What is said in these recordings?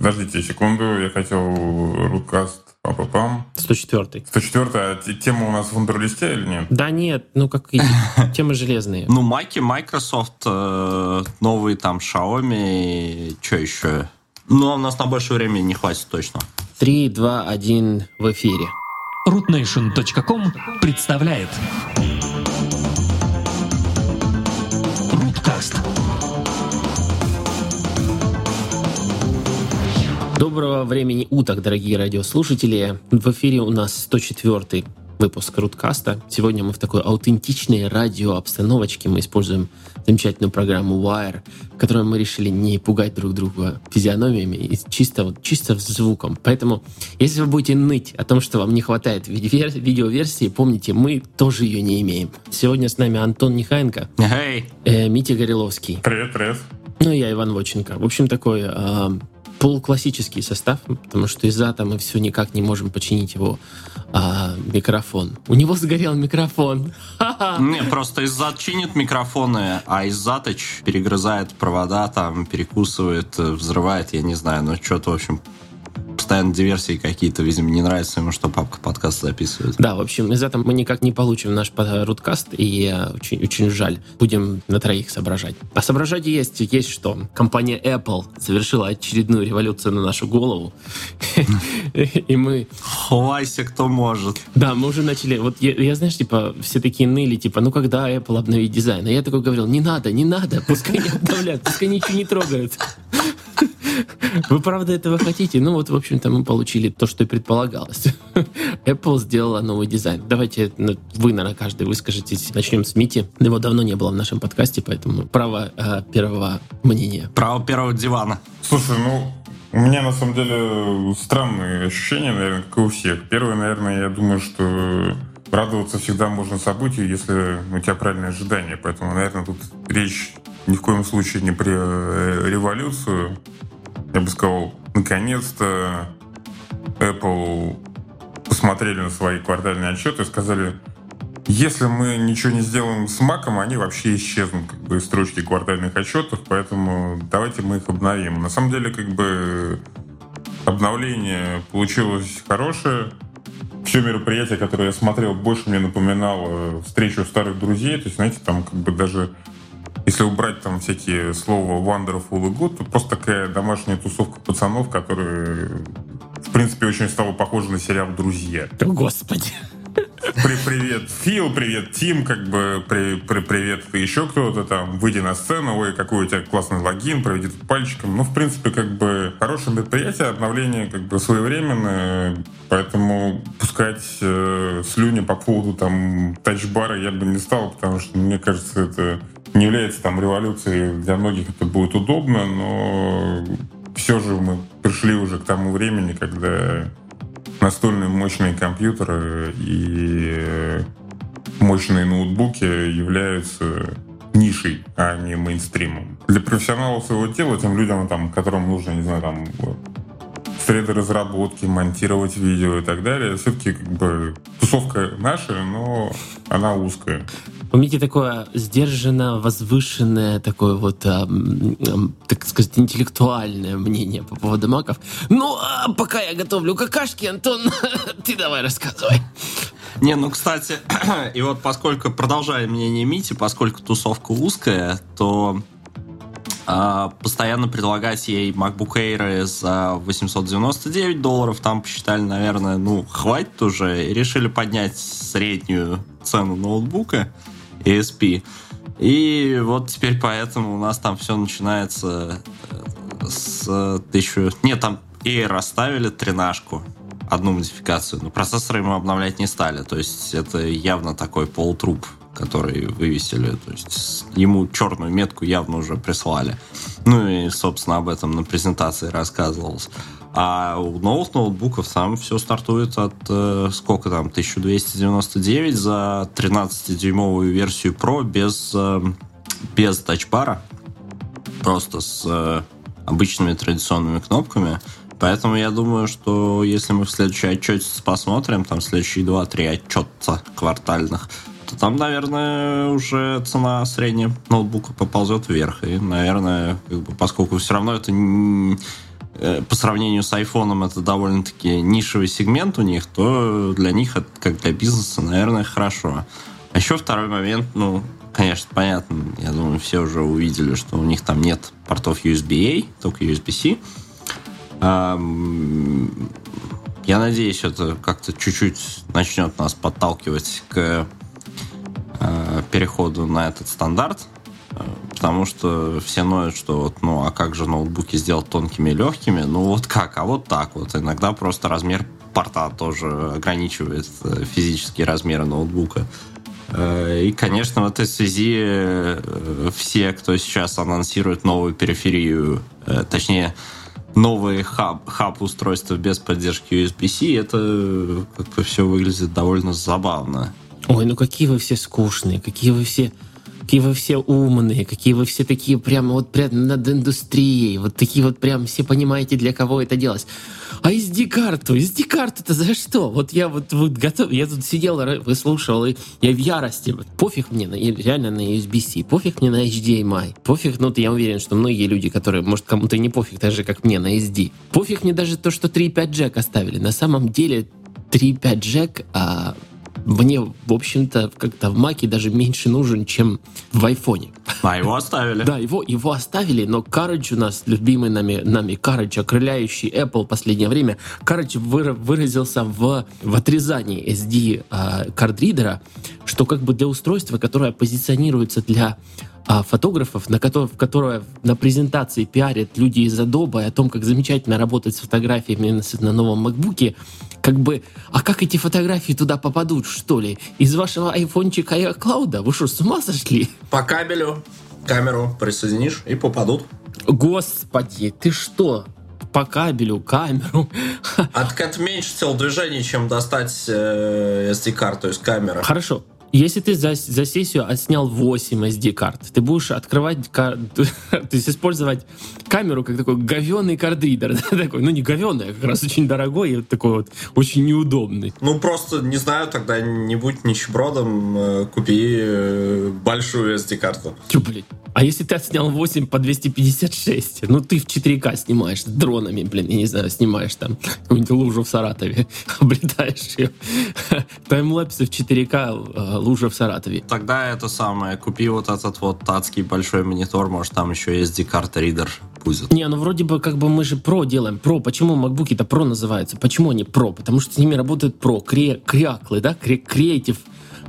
Подождите секунду, я хотел рукаст Пам-пам-пам. 104 104 а тема у нас в вундерлисте или нет? Да нет, ну как и темы железные. Ну, майки Microsoft, э, новые там Xiaomi, что еще? Ну, а у нас на больше времени не хватит точно. 3, 2, 1 в эфире. rootnation.com представляет Руткаст. Доброго времени уток, дорогие радиослушатели. В эфире у нас 104 выпуск Руткаста. Сегодня мы в такой аутентичной радиообстановочке. Мы используем замечательную программу Wire, в которой мы решили не пугать друг друга физиономиями и чисто, вот, чисто звуком. Поэтому, если вы будете ныть о том, что вам не хватает видеоверсии, помните, мы тоже ее не имеем. Сегодня с нами Антон Нехаенко, hey. э, Митя Гореловский. Привет, привет. Ну, я Иван Воченко. В общем, такой э, полуклассический состав, потому что из-за мы все никак не можем починить его а, микрофон. У него сгорел микрофон. Не, просто из-за чинит микрофоны, а из-за перегрызает провода, там, перекусывает, взрывает, я не знаю, но что-то, в общем, постоянно диверсии какие-то, видимо, не нравится ему, что папка подкаст записывает. Да, в общем, из-за этого мы никак не получим наш руткаст, и очень, очень жаль. Будем на троих соображать. А соображать есть, есть что. Компания Apple совершила очередную революцию на нашу голову. И мы... Хвайся, кто может. Да, мы уже начали... Вот я, знаешь, типа, все такие ныли, типа, ну когда Apple обновит дизайн? А я такой говорил, не надо, не надо, пускай не обновляют, пускай ничего не трогают. Вы правда этого хотите? Ну вот, в общем-то, мы получили то, что и предполагалось. Apple сделала новый дизайн. Давайте ну, вы, наверное, каждый выскажетесь. Начнем с Мити. Его давно не было в нашем подкасте, поэтому право э, первого мнения. Право первого дивана. Слушай, ну, у меня, на самом деле, странные ощущения, наверное, как и у всех. Первое, наверное, я думаю, что радоваться всегда можно событию, если у тебя правильные ожидания. Поэтому, наверное, тут речь ни в коем случае не про э, революцию, я бы сказал, наконец-то Apple посмотрели на свои квартальные отчеты и сказали, если мы ничего не сделаем с Маком, они вообще исчезнут как бы, из строчки квартальных отчетов, поэтому давайте мы их обновим. На самом деле, как бы обновление получилось хорошее. Все мероприятие, которое я смотрел, больше мне напоминало встречу старых друзей. То есть, знаете, там как бы даже если убрать там всякие слова wonderful и good, то просто такая домашняя тусовка пацанов, которые, в принципе, очень стало похоже на сериал «Друзья». О, Господи. При, привет, Фил, привет, Тим, как бы, при, при, привет, еще кто-то там, выйди на сцену, ой, какой у тебя классный логин, проведи тут пальчиком. Ну, в принципе, как бы, хорошее мероприятие, обновление, как бы, своевременное, поэтому пускать э, слюни по поводу, там, тачбара я бы не стал, потому что, мне кажется, это не является, там, революцией, для многих это будет удобно, но все же мы пришли уже к тому времени, когда настольные мощные компьютеры и мощные ноутбуки являются нишей, а не мейнстримом. Для профессионалов своего тела, тем людям, там, которым нужно, не знаю, там, среды разработки, монтировать видео и так далее, все-таки как бы тусовка наша, но она узкая. Мити такое сдержанно возвышенное, такое вот, а, так сказать, интеллектуальное мнение по поводу маков. Ну, а пока я готовлю какашки, Антон, ты давай рассказывай. Не, ну, кстати, и вот поскольку, продолжая мнение Мити, поскольку тусовка узкая, то а, постоянно предлагать ей MacBook Air за 899 долларов, там посчитали, наверное, ну, хватит уже, и решили поднять среднюю цену ноутбука. ESP. И вот теперь поэтому у нас там все начинается э, с тысячу... Нет, там Air расставили тренажку, одну модификацию, но процессор ему обновлять не стали. То есть это явно такой полутруп, который вывесили. То есть ему черную метку явно уже прислали. Ну и, собственно, об этом на презентации рассказывалось. А у новых ноутбуков там все стартует от э, сколько там, 1299 за 13-дюймовую версию Pro без, э, без тачбара. Просто с э, обычными традиционными кнопками. Поэтому я думаю, что если мы в следующий отчете посмотрим, там следующие 2-3 отчета квартальных, то там, наверное, уже цена средняя ноутбука поползет вверх. И, наверное, как бы, поскольку все равно это по сравнению с айфоном это довольно-таки нишевый сегмент у них, то для них это как для бизнеса, наверное, хорошо. А еще второй момент, ну, конечно, понятно, я думаю, все уже увидели, что у них там нет портов USB-A, только USB-C. Я надеюсь, это как-то чуть-чуть начнет нас подталкивать к э, переходу на этот стандарт, э, потому что все ноют, что вот, ну, а как же ноутбуки сделать тонкими и легкими? Ну, вот как? А вот так вот. Иногда просто размер порта тоже ограничивает э, физические размеры ноутбука. И, конечно, в этой связи все, кто сейчас анонсирует новую периферию, точнее, новые хаб, хаб без поддержки USB-C, это как-то все выглядит довольно забавно. Ой, ну какие вы все скучные, какие вы все какие вы все умные, какие вы все такие прямо вот прям над индустрией, вот такие вот прям все понимаете, для кого это делать. А SD-карту, SD-карту-то за что? Вот я вот, вот готов, я тут сидел, выслушивал, и я в ярости. Пофиг мне на, реально на USB-C, пофиг мне на HDMI, пофиг, ну я уверен, что многие люди, которые, может, кому-то не пофиг, так же, как мне на SD. Пофиг мне даже то, что 3.5 джек оставили. На самом деле 3.5 джек а, мне, в общем-то, как-то в Маке даже меньше нужен, чем в айфоне. А его оставили. Да, его, его оставили, но Courage у нас, любимый нами, нами Courage, окрыляющий Apple в последнее время, Courage выразился в, в отрезании SD э, кардридера, что как бы для устройства, которое позиционируется для а, фотографов, на которое, в которое на презентации пиарят люди из Adobe о том, как замечательно работать с фотографиями на новом MacBook, как бы, а как эти фотографии туда попадут, что ли? Из вашего айфончика и клауда? Вы что, с ума сошли? По кабелю камеру присоединишь и попадут. Господи, ты что? По кабелю, камеру. Это меньше телодвижений, чем достать э, SD-карту из камеры. Хорошо, если ты за, за сессию отснял 8 SD-карт, ты будешь открывать, то есть использовать камеру как такой говенный кардридер. такой, ну не говенный, а как раз очень дорогой и такой вот очень неудобный. Ну просто, не знаю, тогда не будь нищебродом, э, купи э, большую SD-карту. Чё, блядь? А если ты отснял 8 по 256, ну ты в 4К снимаешь дронами, блин, я не знаю, снимаешь там какую-нибудь лужу в Саратове, облетаешь ее. Таймлэпсы в 4К, э, лужа в Саратове. Тогда это самое, купи вот этот вот татский большой монитор, может там еще SD-карта ридер будет. Не, ну вроде бы как бы мы же про делаем. Про, почему макбуки-то про называются? Почему они про? Потому что с ними работают про, кре, кряклы, да, креатив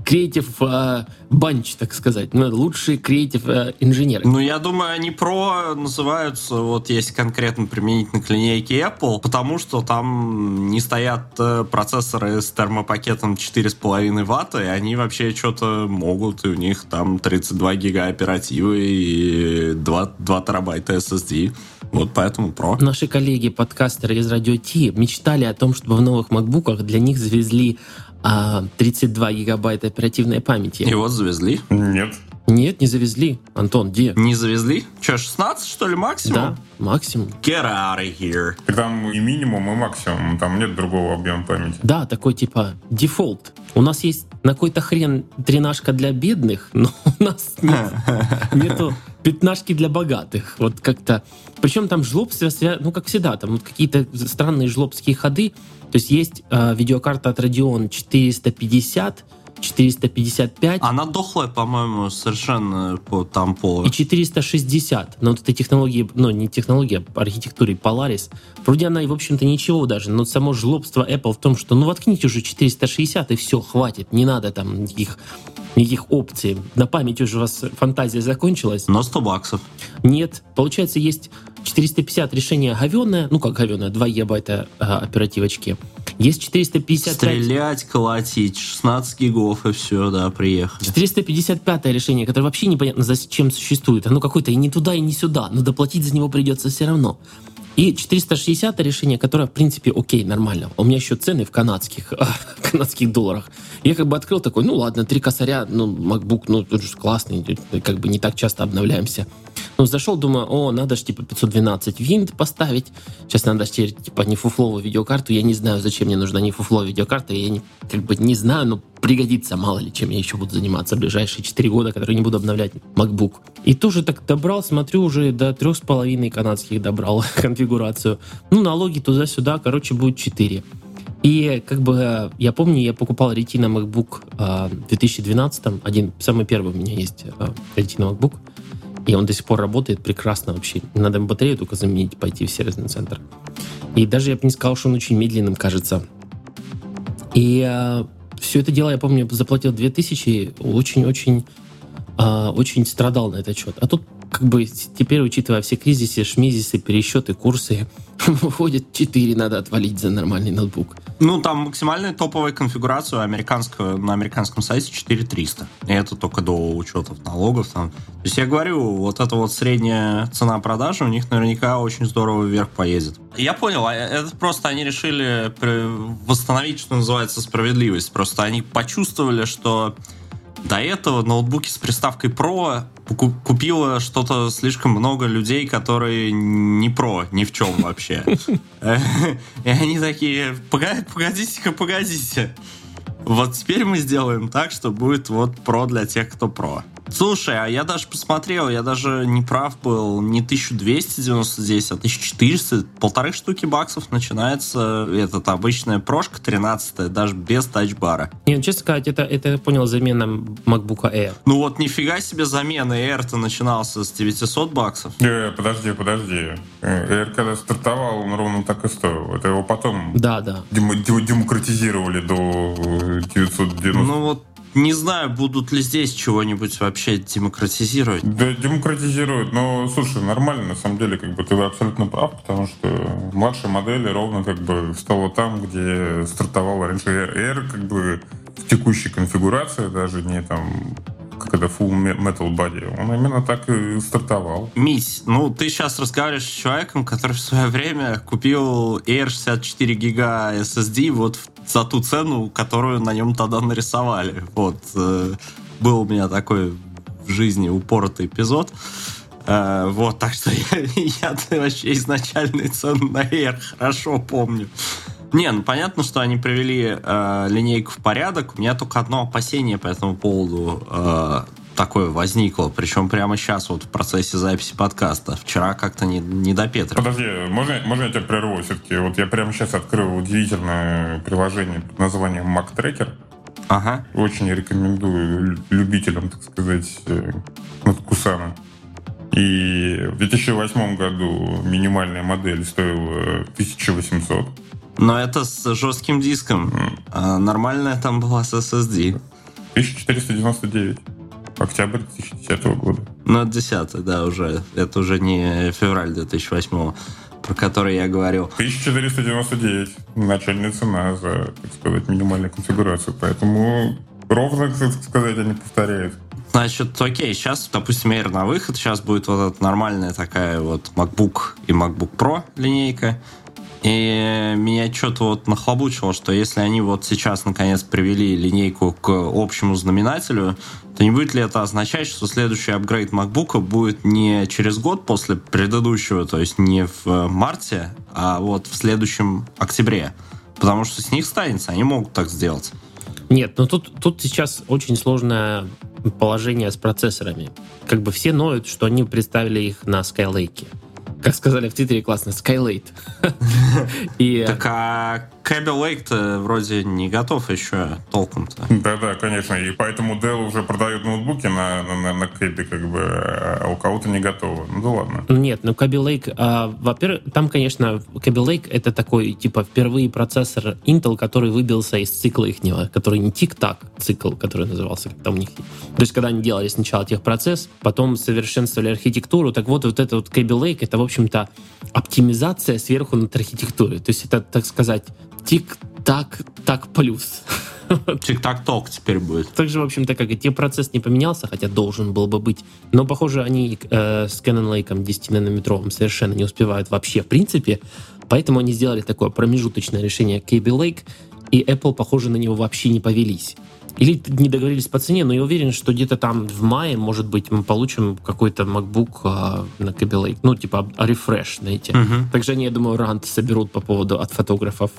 креатив э, банч, так сказать, ну, лучшие креатив э, инженеры. Ну, я думаю, они про называются, вот есть конкретно применительно к линейке Apple, потому что там не стоят э, процессоры с термопакетом 4,5 ватта, и они вообще что-то могут, и у них там 32 гига оперативы и 2, 2 терабайта SSD. Вот поэтому про. Наши коллеги, подкастеры из Радио Ти, мечтали о том, чтобы в новых макбуках для них завезли а, 32 гигабайта оперативной памяти. И вот завезли? Нет. Нет, не завезли. Антон, где? Не завезли? Че, 16, что ли, максимум? Да, максимум. Get out of here. Там и минимум, и максимум. Там нет другого объема памяти. Да, такой типа дефолт. У нас есть на какой-то хрен тренажка для бедных, но у нас нет, нету пятнашки для богатых. Вот как-то... Причем там жлобство, ну, как всегда, там вот какие-то странные жлобские ходы. То есть есть э, видеокарта от Radeon 450, 455. Она дохлая, по-моему, совершенно по, там по... И 460. Но вот этой технологии, ну, не технология, а архитектуре Polaris. Вроде она и, в общем-то, ничего даже. Но само жлобство Apple в том, что, ну, воткните уже 460, и все, хватит. Не надо там никаких никаких опций. На память уже у вас фантазия закончилась. Но 100 баксов. Нет. Получается, есть 450 решение говенное, ну как говенное, 2 гигабайта а, оперативочки. Есть 455... Стрелять, колотить, 16 гигов и все, да, приехали. 455 решение, которое вообще непонятно зачем существует. Оно какое-то и не туда, и не сюда, но доплатить за него придется все равно. И 460 решение, которое, в принципе, окей, нормально. У меня еще цены в канадских, канадских долларах. Я как бы открыл такой, ну ладно, три косаря, ну, MacBook, ну, классный, как бы не так часто обновляемся. Ну, зашел, думаю, о, надо же, типа, 512 винт поставить. Сейчас надо же, типа, не фуфловую видеокарту. Я не знаю, зачем мне нужна не фуфловая видеокарта. Я не, как бы не знаю, но пригодится, мало ли, чем я еще буду заниматься в ближайшие 4 года, которые не буду обновлять MacBook. И тоже так добрал, смотрю, уже до 3,5 канадских добрал конфигурацию. Ну, налоги туда-сюда, короче, будет 4. И как бы я помню, я покупал Retina MacBook э, в 2012, один, самый первый у меня есть э, Retina MacBook, и он до сих пор работает прекрасно вообще. Надо батарею только заменить, пойти в сервисный центр. И даже я бы не сказал, что он очень медленным кажется. И э, все это дело, я помню, заплатил 2000, очень-очень э, очень страдал на этот счет. А тут как бы теперь, учитывая все кризисы, шмизисы, пересчеты, курсы, выходит 4 надо отвалить за нормальный ноутбук. Ну, там максимальная топовая конфигурация американского, на американском сайте 4300. И это только до учетов налогов. Там. То есть я говорю, вот эта вот средняя цена продажи у них наверняка очень здорово вверх поедет. Я понял, а это просто они решили восстановить, что называется, справедливость. Просто они почувствовали, что до этого ноутбуки с приставкой Pro купило что-то слишком много людей, которые не про ни в чем вообще. И они такие, погодите-ка, погодите. Вот теперь мы сделаем так, что будет вот про для тех, кто про. Слушай, а я даже посмотрел, я даже не прав был, не 1299, а 1400, полторы штуки баксов начинается этот обычная прошка 13 даже без тачбара. Не, ну, честно сказать, это, это я понял, замена MacBook Air. Ну вот нифига себе замена, Air-то начинался с 900 баксов. Э, подожди, подожди. Air когда стартовал, он ровно так и стоил. Это его потом да, да. Дем демократизировали до 990. Ну вот не знаю, будут ли здесь чего-нибудь вообще демократизировать. Да, демократизируют, но, слушай, нормально, на самом деле, как бы ты абсолютно прав, потому что младшая модель ровно как бы стала там, где стартовала раньше Air. Air как бы в текущей конфигурации, даже не там это Full Metal Body, он именно так и стартовал. Мись, ну ты сейчас разговариваешь с человеком, который в свое время купил Air 64 гига SSD вот за ту цену, которую на нем тогда нарисовали. Вот. Э, был у меня такой в жизни упоротый эпизод. Uh, вот, так что я, я вообще изначальные цены на Air хорошо помню. Не, ну понятно, что они привели э, линейку в порядок. У меня только одно опасение по этому поводу э, такое возникло. Причем прямо сейчас, вот в процессе записи подкаста. Вчера как-то не, не до Петра. Подожди, можно, можно я тебя прерву все-таки? Вот я прямо сейчас открыл удивительное приложение под названием Mac Tracker. Ага. Очень рекомендую любителям, так сказать, э, Кусана. И в 2008 году минимальная модель стоила 1800. Но это с жестким диском. А нормальная там была с SSD. 1499. Октябрь 2010 года. Ну, это 10 да, уже. Это уже не февраль 2008 про который я говорил. 1499. Начальная цена за, так сказать, минимальную конфигурацию. Поэтому ровно, так сказать, они повторяют. Значит, окей, сейчас, допустим, Air на выход, сейчас будет вот эта нормальная такая вот MacBook и MacBook Pro линейка. И меня что-то вот нахлобучило, что если они вот сейчас наконец привели линейку к общему знаменателю, то не будет ли это означать, что следующий апгрейд MacBook будет не через год после предыдущего, то есть не в марте, а вот в следующем октябре? Потому что с них станется, они могут так сделать. Нет, но тут, тут сейчас очень сложное положение с процессорами. Как бы все ноют, что они представили их на Skylake. Как сказали в Твиттере, классно, Skylate. И... Так а Кэбби Лейк-то вроде не готов еще толком-то. Да-да, конечно, и поэтому Dell уже продает ноутбуки на, на, на Кэбби, как бы, а у кого-то не готово. Ну да ладно. Нет, ну Кэбби Лейк, а, во-первых, там, конечно, Кэбби Лейк это такой, типа, впервые процессор Intel, который выбился из цикла ихнего, который не тик-так цикл, который назывался там у них. То есть, когда они делали сначала техпроцесс, потом совершенствовали архитектуру, так вот, вот это вот Кэбби Лейк, это, в общем-то, оптимизация сверху над архитектурой. То есть, это, так сказать, Тик-так, так плюс. Тик-так-ток теперь будет. Также, в общем-то, как и те процесс не поменялся, хотя должен был бы быть. Но, похоже, они э, с Canon Lake 10-нанометровым совершенно не успевают вообще в принципе. Поэтому они сделали такое промежуточное решение Kaby Lake, и Apple, похоже, на него вообще не повелись. Или не договорились по цене, но я уверен, что где-то там в мае, может быть, мы получим какой-то MacBook а, на Kaby Lake, ну, типа рефреш, знаете. Мгм. Также они, я думаю, рант соберут по поводу от фотографов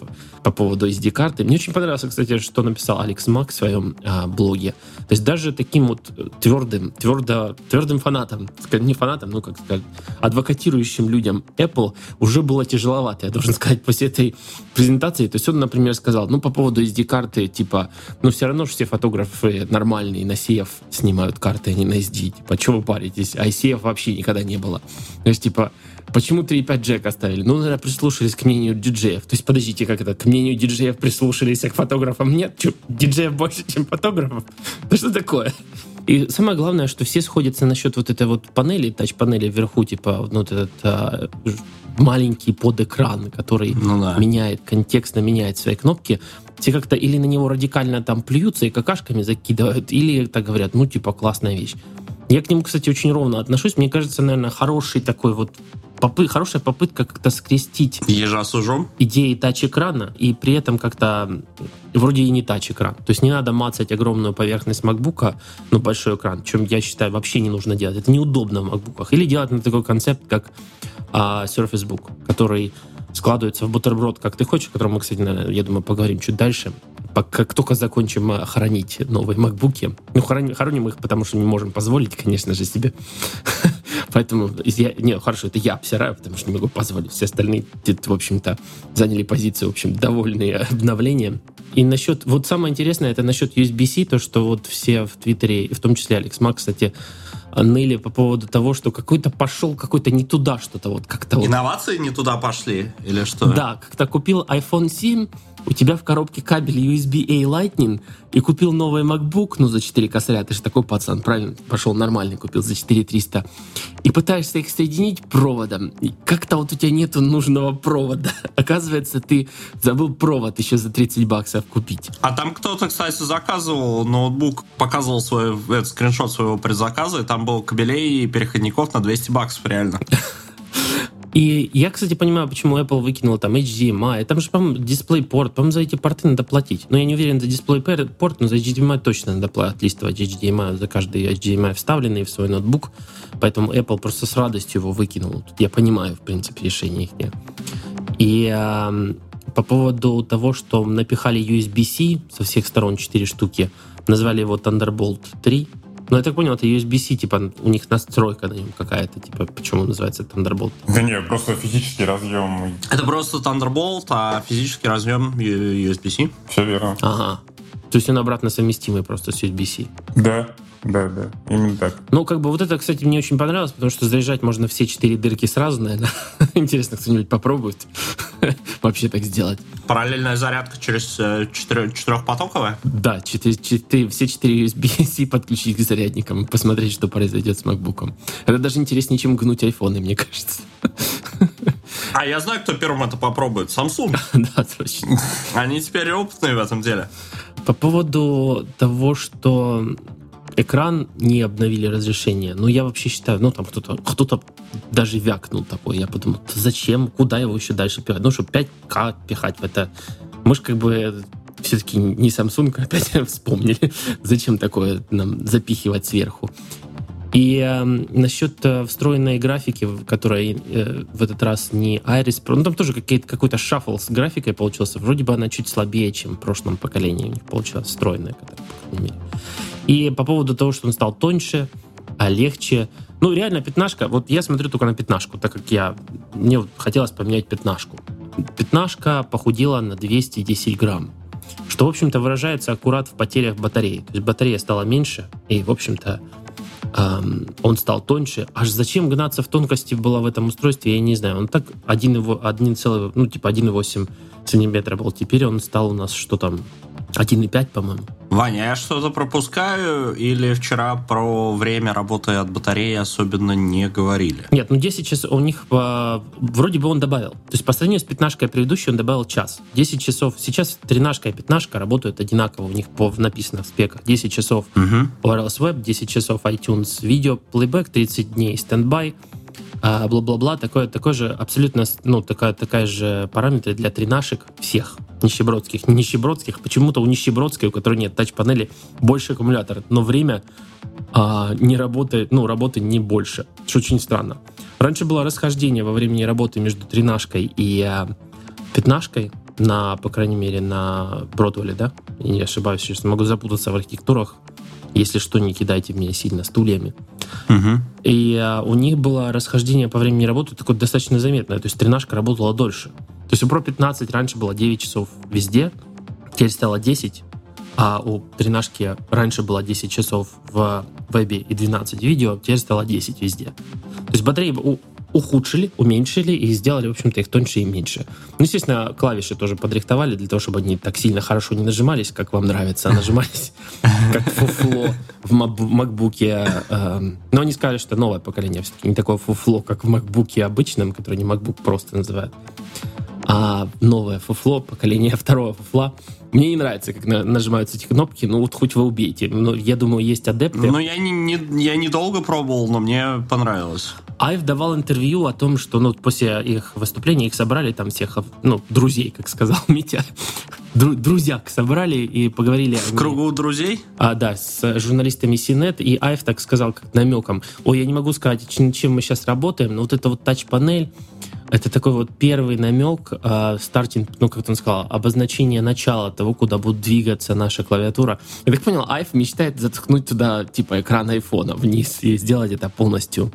по поводу SD-карты. Мне очень понравилось, кстати, что написал Алекс Мак в своем а, блоге. То есть даже таким вот твердым, твердо, твердым фанатом, не фанатом, ну, как сказать, адвокатирующим людям Apple уже было тяжеловато, я должен сказать, после этой презентации. То есть он, например, сказал, ну, по поводу SD-карты, типа, ну, все равно же все фотографы нормальные на CF снимают карты, а не на SD. Типа, что вы паритесь? А CF вообще никогда не было. То есть, типа, Почему 3.5 джек оставили? Ну, наверное, прислушались к мнению диджеев. То есть, подождите, как это? К мнению диджеев прислушались, а к фотографам нет? Че, диджеев больше, чем фотографов? Да что такое? И самое главное, что все сходятся насчет вот этой вот панели, тач-панели вверху, типа, ну, вот этот а, маленький подэкран, который Ну да. меняет, контекстно меняет свои кнопки. Все как-то или на него радикально там плюются и какашками закидывают, или так говорят, ну, типа, классная вещь. Я к нему, кстати, очень ровно отношусь. Мне кажется, наверное, хороший такой вот попы- хорошая попытка как-то скрестить Ежа с ужом. идеи тач-экрана и при этом как-то вроде и не тач-экран. То есть не надо мацать огромную поверхность макбука, ну, большой экран, чем я считаю вообще не нужно делать. Это неудобно в макбуках. Или делать на такой концепт, как а, Surface Book, который складывается в бутерброд, как ты хочешь, о котором мы, кстати, я думаю, поговорим чуть дальше. Как только закончим а, хоронить новые макбуки. Ну, хороним, хороним их, потому что не можем позволить, конечно же, себе. Поэтому, я, не, хорошо, это я обсираю, потому что не могу позволить. Все остальные, в общем-то, заняли позицию, в общем, довольные обновлением. И насчет, вот самое интересное, это насчет USB-C, то, что вот все в Твиттере, в том числе Алекс Мак, кстати, ныли по поводу того, что какой-то пошел какой-то не туда что-то, вот как-то вот. Инновации не туда пошли? Или что? Да, когда купил iPhone 7, у тебя в коробке кабель USB-A Lightning, и купил новый MacBook, ну, за 4 косаря, ты же такой пацан, правильно? Пошел нормальный, купил за 4 300. И пытаешься их соединить проводом, и как-то вот у тебя нету нужного провода. Оказывается, ты забыл провод еще за 30 баксов купить. А там кто-то, кстати, заказывал ноутбук, показывал свой этот, скриншот своего предзаказа, и там был кабелей и переходников на 200 баксов, реально. И я, кстати, понимаю, почему Apple выкинула там HDMI. Там же, по-моему, DisplayPort. По-моему, за эти порты надо платить. Но я не уверен за DisplayPort, но за HDMI точно надо отлистывать HDMI за каждый HDMI вставленный в свой ноутбук. Поэтому Apple просто с радостью его выкинул. Тут я понимаю, в принципе, решение их. И ам, по поводу того, что напихали USB-C со всех сторон 4 штуки, назвали его Thunderbolt 3. Но я так понял, это USB-C, типа у них настройка на нем какая-то, типа почему называется Thunderbolt. Да не, просто физический разъем. Это просто Thunderbolt, а физический разъем USB-C. Все верно. Ага. То есть он обратно совместимый просто с USB-C. Да, да, да. Именно так. Ну, как бы вот это, кстати, мне очень понравилось, потому что заряжать можно все четыре дырки сразу, наверное. Интересно, кто-нибудь попробует вообще так сделать. Параллельная зарядка через э, четыре- четырехпотоковая. Да, все четыре USB-C подключить к зарядникам и посмотреть, что произойдет с MacBook. Это даже интереснее, чем гнуть айфоны, мне кажется. А я знаю, кто первым это попробует. Samsung. Да, точно. Они теперь опытные в этом деле. По поводу того, что экран не обновили разрешение, ну, я вообще считаю, ну, там кто-то кто даже вякнул такой. Я подумал, «Да зачем, куда его еще дальше пихать? Ну, что 5К пихать в это. Мы же как бы все-таки не Samsung опять вспомнили, зачем такое нам запихивать сверху. И э, насчет э, встроенной графики, в которой э, в этот раз не Iris Pro, ну там тоже какой-то шаффл с графикой получился. Вроде бы она чуть слабее, чем в прошлом поколении у них получилась встроенная, которая, по крайней мере. И по поводу того, что он стал тоньше, а легче. Ну, реально, пятнашка, вот я смотрю только на пятнашку, так как я, мне вот хотелось поменять пятнашку. Пятнашка похудела на 210 грамм, что, в общем-то, выражается аккурат в потерях батареи. То есть батарея стала меньше, и, в общем-то, Ам, он стал тоньше. Аж зачем гнаться в тонкости было в этом устройстве, я не знаю. Он так 1,8, 1, целый- ну, типа 1,8 сантиметра был. Теперь он стал у нас что там, 1,5, по-моему. Ваня, я что-то пропускаю или вчера про время работы от батареи особенно не говорили? Нет, ну 10 часов у них а, вроде бы он добавил. То есть по сравнению с пятнашкой предыдущей он добавил час. 10 часов. Сейчас тринашка и пятнашка работают одинаково. У них по, написано в спеках. 10 часов Угу. Wireless Web, 10 часов iTunes видео, плейбэк, 30 дней стендбай, а, бла-бла-бла, такое, такое же абсолютно, ну, такая, такая же параметры для тринашек всех. нищебродских, не нищебродских, почему-то у нищебродской, у которой нет тач-панели, больше аккумулятор, но время а, не работает, ну, работы не больше, что очень странно. Раньше было расхождение во времени работы между тринашкой и а, пятнашкой, на, по крайней мере, на Бродвеле, да? Я не ошибаюсь, сейчас могу запутаться в архитектурах. Если что, не кидайте меня сильно стульями. Угу. И а, у них было расхождение по времени работы такое достаточно заметное. То есть тренажка работала дольше. То есть у Pro 15 раньше было 9 часов везде, теперь стало 10, а у тренажки раньше было 10 часов в вебе и 12 в видео, теперь стало 10 везде. То есть батареи у- ухудшили, уменьшили и сделали, в общем-то, их тоньше и меньше. Ну, естественно, клавиши тоже подрихтовали для того, чтобы они так сильно хорошо не нажимались, как вам нравится, а нажимались как фуфло в мак- в макбуке. эм, Но они сказали, что новое поколение все-таки не такое фуфло, как в макбуке обычном, который не MacBook просто называют а новое фуфло, поколение второго фуфла. Мне не нравится, как на- нажимаются эти кнопки, ну вот хоть вы убейте. Но я думаю, есть адепты. Ну, я, не, не- я недолго пробовал, но мне понравилось. Айв давал интервью о том, что ну, после их выступления их собрали, там всех, ну, друзей, как сказал Митя, Дру- друзьяк собрали и поговорили. В кругу друзей? А, да, с журналистами Синет, и Айв так сказал, как намеком, ой, я не могу сказать, чем, мы сейчас работаем, но вот эта вот тач-панель, это такой вот первый намек, а, стартинг, ну, как он сказал, обозначение начала того, куда будет двигаться наша клавиатура. Я так понял, Айв мечтает заткнуть туда, типа, экран айфона вниз и сделать это полностью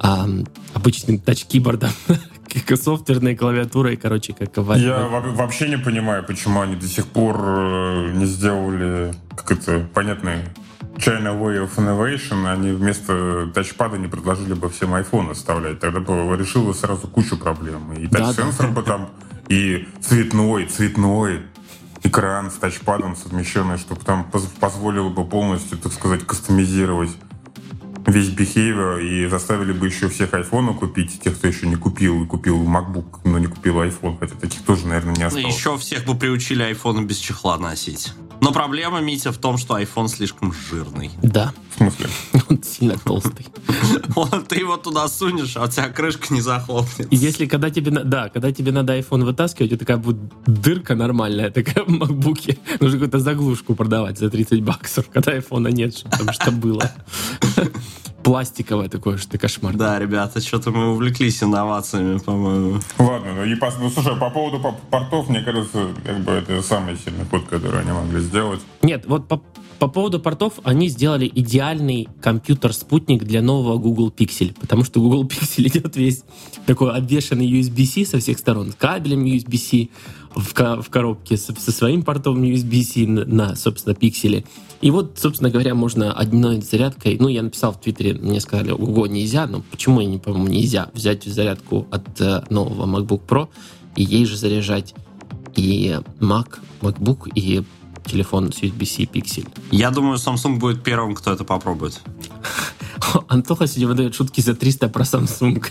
ам, обычным тач-кибордом, софтверной клавиатурой, короче, как в Я во- вообще не понимаю, почему они до сих пор э, не сделали, как это, понятный China Way of Innovation, они вместо тачпада не предложили бы всем iPhone оставлять. Тогда бы решило сразу кучу проблем. И Да, тач-сенсор бы там, и цветной, цветной экран с тачпадом совмещенный, чтобы там поз- позволило бы полностью, так сказать, кастомизировать весь behavior и заставили бы еще всех айфона купить, тех, кто еще не купил, и купил MacBook, но не купил iPhone, хотя таких тоже, наверное, не Ну, осталось. Еще всех бы приучили айфоны без чехла носить. Но проблема, Митя, в том, что iPhone слишком жирный. Да, В смысле? он сильно толстый. Вот ты его туда сунешь, а у тебя крышка не захлопнется. Если когда тебе, да, когда тебе надо iPhone вытаскивать, у тебя такая будет дырка нормальная, такая в макбуке. Нужно какую-то заглушку продавать за 30 баксов, когда айфона нет, чтобы там что было. Пластиковое такое, что ты кошмар. Да, ребята, что-то мы увлеклись инновациями, по-моему. Ладно, ну и по, ну, слушай, по поводу по- портов, мне кажется, как бы это самый сильный ход, который они могли сделать. Нет, вот по, по поводу портов, они сделали идеальный компьютер-спутник для нового Google Pixel, потому что Google Pixel идет весь такой обвешанный USB-C со всех сторон, с кабелем USB-C в, ко- в коробке, со, со своим портом USB-C на, собственно, пикселе. И вот, собственно говоря, можно одной зарядкой, ну, я написал в Твиттере, мне сказали, ого, нельзя, но почему, я не пойму, нельзя взять зарядку от э, нового MacBook Pro и ей же заряжать и Mac, MacBook, и телефон с USB-C Pixel. Я думаю, Samsung будет первым, кто это попробует. Антоха сегодня выдает шутки за 300 про Samsung.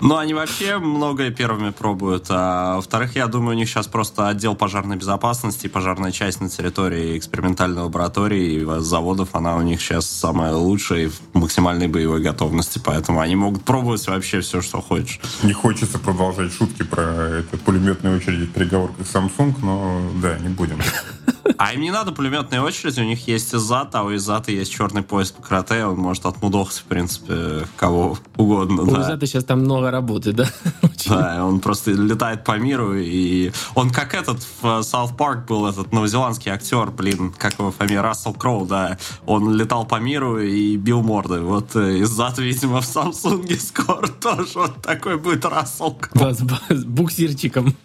Ну, они вообще многое первыми пробуют. А во-вторых, я думаю, у них сейчас просто отдел пожарной безопасности пожарная часть на территории экспериментальной лаборатории и заводов, она у них сейчас самая лучшая и в максимальной боевой готовности, поэтому они могут пробовать вообще все, что хочешь. Не хочется продолжать шутки про это пулеметную очередь с Samsung, но да, не будем. А им не надо пулеметной очереди, у них есть иззат, а у иззата есть черный пояс по карате, он может отмудохать, в принципе, кого угодно. У да. Изата сейчас там много работы, да? Да, он просто летает по миру, и он как этот в South Park был, этот новозеландский актер, блин, как его фамилия, Рассел Кроу, да, он летал по миру и бил морды. Вот э, из-за, видимо, в Самсунге скоро тоже вот такой будет Рассел Кроу. Да, с буксирчиком.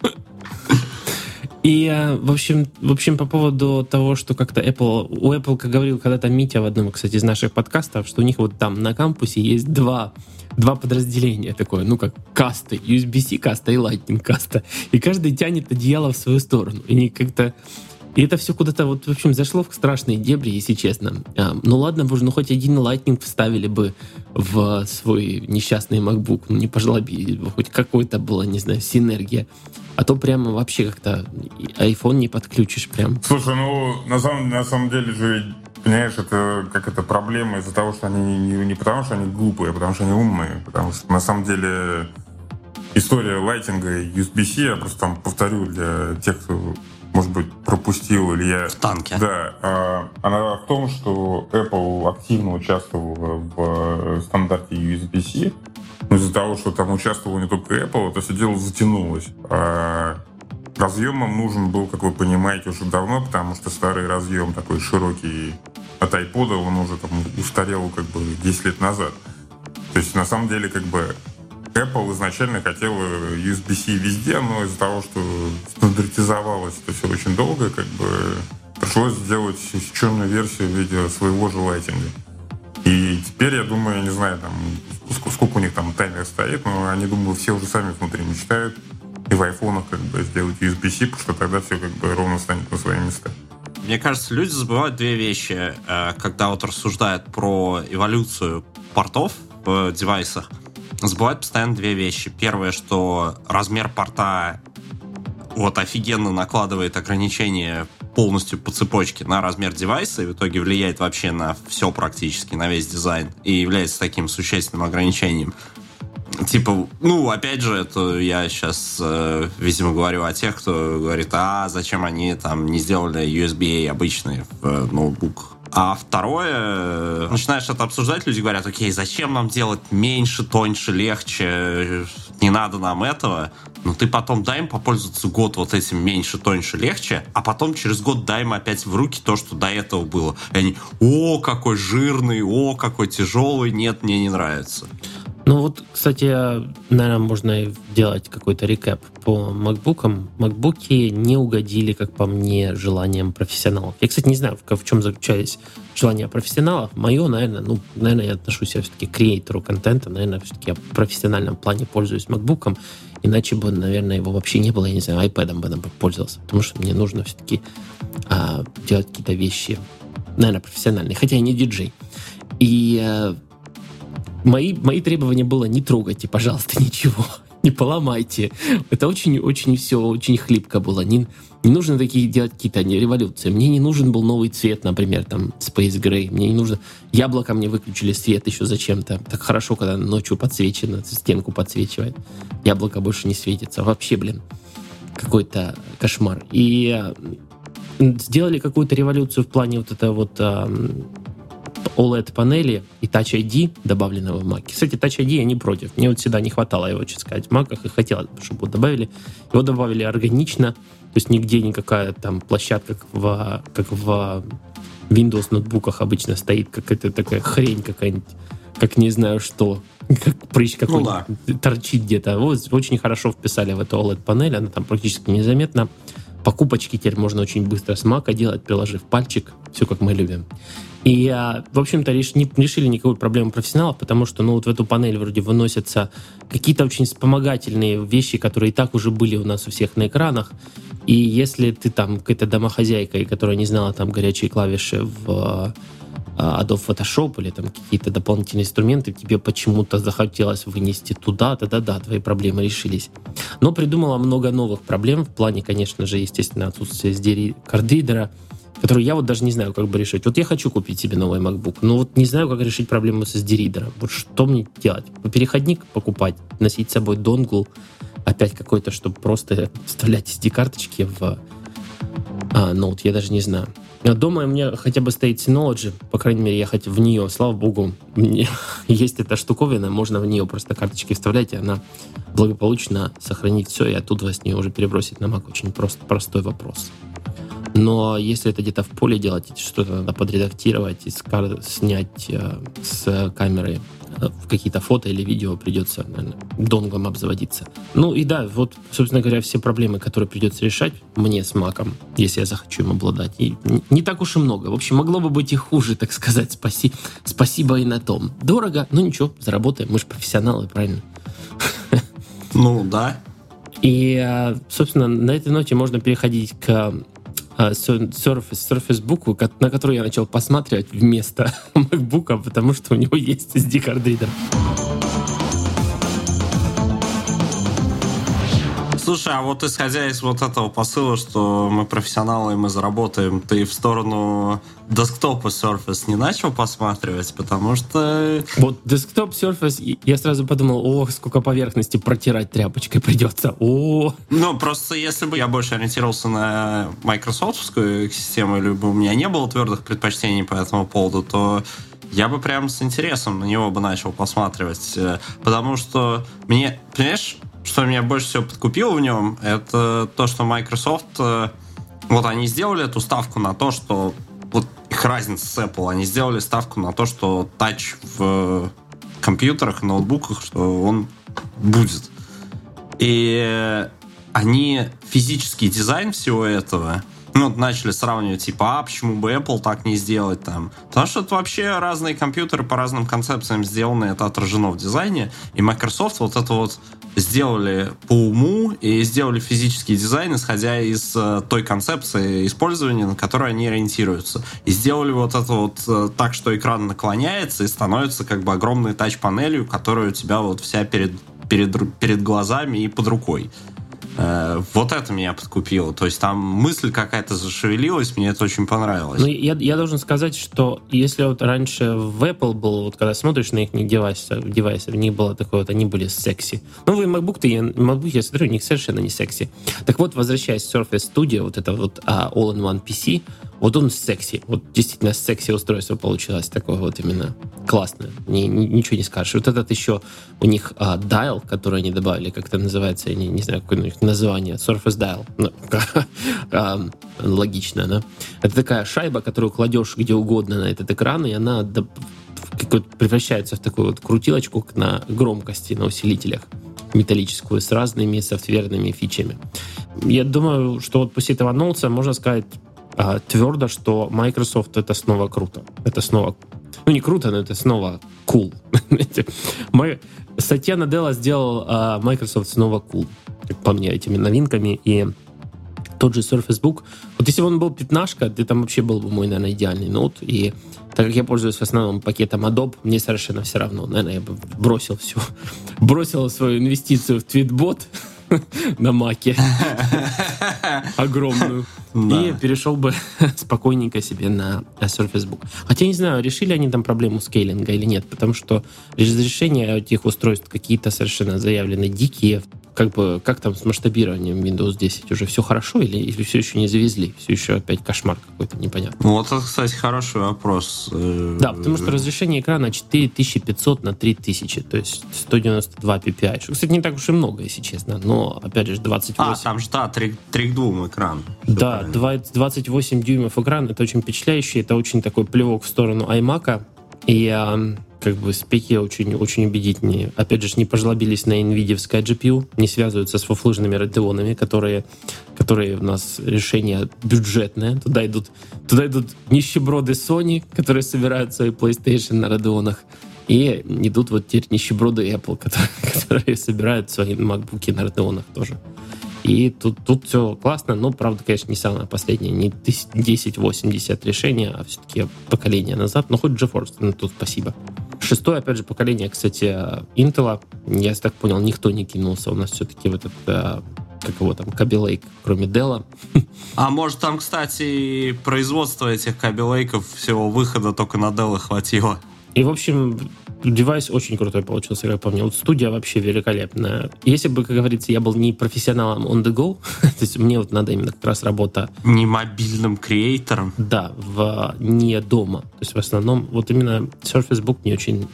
И, в общем, в общем, по поводу того, что как-то Apple... У Apple, как говорил когда-то Митя в одном, кстати, из наших подкастов, что у них вот там на кампусе есть два, два подразделения такое, ну, как касты, USB-C каста и Lightning каста. И каждый тянет одеяло в свою сторону. И они как-то... И это все куда-то, вот, в общем, зашло в страшные дебри, если честно. А, ну ладно, боже, ну хоть один Lightning вставили бы в свой несчастный MacBook, ну не бы, хоть какой-то была, не знаю, синергия. А то прямо вообще как-то iPhone не подключишь прям. Слушай, ну на самом, на самом деле же, понимаешь, это как это проблема из-за того, что они не, не потому, что они глупые, а потому что они умные. Потому что на самом деле история лайтинга и USB-C, я просто там повторю для тех, кто, может быть, пропустил или я... В танке. Да. А, она в том, что Apple активно участвовала в стандарте USB-C, но из-за того, что там участвовал не только Apple, это все дело затянулось. А разъемом нужен был, как вы понимаете, уже давно, потому что старый разъем такой широкий от iPod, он уже там устарел как бы 10 лет назад. То есть, на самом деле, как бы Apple изначально хотела USB-C везде, но из-за того, что стандартизовалось это все очень долго, как бы пришлось сделать черную версию в виде своего же лайтинга. И теперь, я думаю, я не знаю, там, сколько у них там таймер стоит, но они, думаю, все уже сами внутри мечтают и в айфонах как бы сделать USB-C, потому что тогда все как бы ровно станет на свои места. Мне кажется, люди забывают две вещи, э, когда вот рассуждают про эволюцию портов в девайсах. Забывают постоянно две вещи. Первое, что размер порта вот офигенно накладывает ограничения полностью по цепочке на размер девайса и в итоге влияет вообще на все практически, на весь дизайн и является таким существенным ограничением. Типа, ну, опять же, это я сейчас, э, видимо, говорю о тех, кто говорит, а зачем они там не сделали USB обычный в э, ноутбук. А второе, начинаешь это обсуждать, люди говорят, окей, зачем нам делать меньше, тоньше, легче, не надо нам этого. Но ты потом дай им попользоваться год вот этим меньше, тоньше, легче, а потом через год дай им опять в руки то, что до этого было. И они, о, какой жирный, о, какой тяжелый, нет, мне не нравится. Ну вот, кстати, наверное, можно делать какой-то рекэп по макбукам. Макбуки не угодили, как по мне, желаниям профессионалов. Я, кстати, не знаю, в, чем заключались желания профессионалов. Мое, наверное, ну, наверное, я отношусь все-таки к креатору контента. Наверное, все-таки я в профессиональном плане пользуюсь макбуком. Иначе бы, наверное, его вообще не было, я не знаю, iPad бы там пользовался. Потому что мне нужно все-таки а, делать какие-то вещи, наверное, профессиональные. Хотя я не диджей. И а, мои, мои требования было не трогайте, пожалуйста, ничего. Не поломайте. Это очень-очень все очень хлипко было. Не, не нужно такие делать какие-то революции. Мне не нужен был новый цвет, например, там Space Gray. Мне не нужно... Яблоко мне выключили свет еще зачем-то. Так хорошо, когда ночью подсвечено, стенку подсвечивает. Яблоко больше не светится. Вообще, блин, какой-то кошмар. И э, сделали какую-то революцию в плане вот этого вот OLED-панели и Touch ID, добавленного в Mac. Кстати, Touch ID я не против. Мне вот всегда не хватало его, честно сказать, в Mac, и хотелось бы, чтобы его добавили. Его добавили органично, то есть нигде никакая там площадка, как в, как в Windows ноутбуках обычно стоит какая-то такая хрень какая-нибудь, как не знаю что, как прыщ какой-то ну, да. торчит где-то. Вот, очень хорошо вписали в эту OLED-панель, она там практически незаметна. Покупочки теперь можно очень быстро с Мака делать, приложив пальчик, все как мы любим. И, а, в общем-то, реш, не решили никакой проблемы профессионалов, потому что, ну, вот в эту панель вроде выносятся какие-то очень вспомогательные вещи, которые и так уже были у нас у всех на экранах. И если ты там какая-то домохозяйка, которая не знала там горячие клавиши в а, Adobe Photoshop или там какие-то дополнительные инструменты, тебе почему-то захотелось вынести туда, да-да-да, твои проблемы решились. Но придумала много новых проблем в плане, конечно же, естественно, отсутствия SDR кардридера, которую я вот даже не знаю, как бы решить. Вот я хочу купить себе новый MacBook, но вот не знаю, как решить проблему с SD-ридером. Вот что мне делать? Переходник покупать, носить с собой донгл, опять какой-то, чтобы просто вставлять SD-карточки в а, ноут, я даже не знаю. Дома у меня хотя бы стоит Synology, по крайней мере, ехать в нее, слава богу, мне есть эта штуковина, можно в нее просто карточки вставлять, и она благополучно сохранит все, и оттуда с нее уже перебросить на Mac. Очень просто, простой вопрос. Но если это где-то в поле делать, что-то надо подредактировать и снять э, с камеры э, какие-то фото или видео придется, наверное, донглом обзаводиться. Ну и да, вот, собственно говоря, все проблемы, которые придется решать мне с маком, если я захочу им обладать. И не так уж и много. В общем, могло бы быть и хуже, так сказать. Спаси, спасибо и на том. Дорого, ну ничего, заработаем. Мы же профессионалы, правильно? Ну, да. И, э, собственно, на этой ноте можно переходить к Surface, Surface Book, на который я начал посматривать вместо MacBook, потому что у него есть SD-кардридер. Слушай, а вот исходя из вот этого посыла, что мы профессионалы и мы заработаем, ты в сторону десктопа Surface не начал посматривать, потому что... Вот десктоп Surface, я сразу подумал, о, сколько поверхности протирать тряпочкой придется. О, Ну, просто если бы я больше ориентировался на майкрософтовскую систему, или бы у меня не было твердых предпочтений по этому поводу, то я бы прям с интересом на него бы начал посматривать. э, Потому что мне, понимаешь, что меня больше всего подкупило в нем, это то, что Microsoft, э, вот они сделали эту ставку на то, что вот их разница с Apple, они сделали ставку на то, что тач в э, компьютерах, ноутбуках, что он будет. И они физический дизайн всего этого ну, начали сравнивать, типа, а почему бы Apple так не сделать там? Потому что это вообще разные компьютеры по разным концепциям сделаны, это отражено в дизайне, и Microsoft вот это вот сделали по уму и сделали физический дизайн, исходя из э, той концепции использования, на которую они ориентируются. И сделали вот это вот э, так, что экран наклоняется и становится как бы огромной тач-панелью, которая у тебя вот вся перед, перед, перед глазами и под рукой. Э, Вот это меня подкупило. То есть там мысль какая-то зашевелилась, мне это очень понравилось. Ну, я, я должен сказать, что если вот раньше в Apple был, вот когда смотришь на их девайсы, девайсы, в них было такое вот, они были секси. Новые MacBook, я, MacBook, я смотрю, у них совершенно не секси. Так вот, возвращаясь к Surface Studio, вот это вот а, All-in-One PC, вот он секси. Вот действительно секси устройство получилось такое вот именно классное. Ни- ни- ничего не скажешь. Вот этот еще у них а, dial, который они добавили, как это называется, я не, не знаю, какое у них название, Surface Dial. Ну, логично, да? Это такая шайба, которую кладешь где угодно на этот экран, и она превращается в такую вот крутилочку на громкости, на усилителях металлическую с разными софтверными фичами. Я думаю, что вот после этого анонса можно сказать а, твердо, что Microsoft это снова круто. Это снова ну, не круто, но это снова cool. Статья Наделла сделал а, Microsoft снова cool, по мне, этими новинками. И тот же Surface Book. Вот если бы он был пятнашка, это там вообще был бы мой, наверное, идеальный ноут. И так как я пользуюсь в основном пакетом Adobe, мне совершенно все равно. Наверное, я бы бросил все. Бросил свою инвестицию в твитбот на маке. Огромную. И перешел бы спокойненько себе на Surface Book. Хотя не знаю, решили они там проблему скейлинга или нет, потому что разрешения этих устройств какие-то совершенно заявлены дикие. Как бы, как там с масштабированием Windows 10? Уже все хорошо или, или все еще не завезли? Все еще опять кошмар какой-то непонятный. Вот это, кстати, хороший вопрос. Да, потому что разрешение экрана 4500 на 3000, то есть 192 ppi. Что, кстати, не так уж и много, если честно, но, опять же, 28... А, там же, да, 3, к 2 экран. Всё Да, правильно. 20 28 дюймов экран, это очень впечатляюще, это очень такой плевок в сторону iMac, а, как бы спеки очень, очень убедительные. Опять же, не пожлобились на NVIDIA GPU, не связываются с фуфлыжными радионами, которые, которые у нас решение бюджетное. Туда идут, туда идут нищеброды Sony, которые собирают свои PlayStation на радионах, и идут вот теперь нищеброды Apple, которые, которые собирают свои MacBook на радионах тоже. И тут, тут все классно, но, правда, конечно, не самое последнее, не 1080 решение, а все-таки поколение назад. Но хоть GeForce, ну, тут спасибо. Шестое, опять же, поколение, кстати, Intel. Я так понял, никто не кинулся у нас все-таки в этот, э, как его там, Lake, кроме Dell. А может там, кстати, производство этих кабелейков всего выхода только на Dell хватило? И, в общем, девайс очень крутой получился, как по мне. Вот студия вообще великолепная. Если бы, как говорится, я был не профессионалом on the go, то есть мне вот надо именно как раз работа Не мобильным креатором. Да, в, не дома. То есть в основном вот именно Surface Book мне очень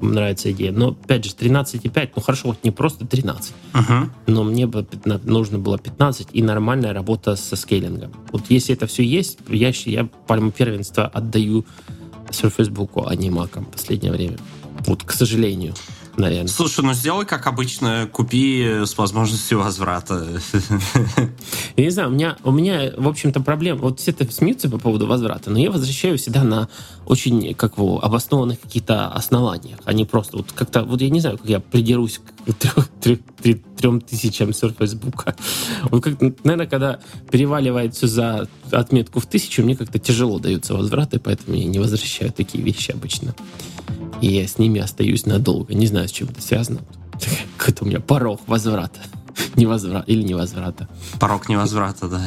нравится идея. Но опять же 13,5, ну хорошо, вот не просто 13, Мгм. но мне бы 15 нужно было 15 и нормальная работа со скейлингом. Вот если это все есть, я, я пальму первенства отдаю Surface Book, а не Mac в последнее время. Вот, к сожалению, наверное. Слушай, ну сделай как обычно, купи с возможностью возврата. Я не знаю, у меня, у меня, в общем-то, проблема. Вот все это смеются по поводу возврата, но я возвращаю всегда на очень, как его, обоснованных каких-то основаниях, а не просто вот как-то, вот я не знаю, как я придерусь к трех, трех- трех- трем тысячам Surface Book. Вот как, наверное, когда переваливает все за отметку в тысячу, мне как-то тяжело даются возвраты, поэтому я не возвращаю такие вещи обычно. И я с ними остаюсь надолго. Не знаю, с чем это связано. Какой-то у меня порог возврата. невозврата или невозврата. Порог невозврата, да.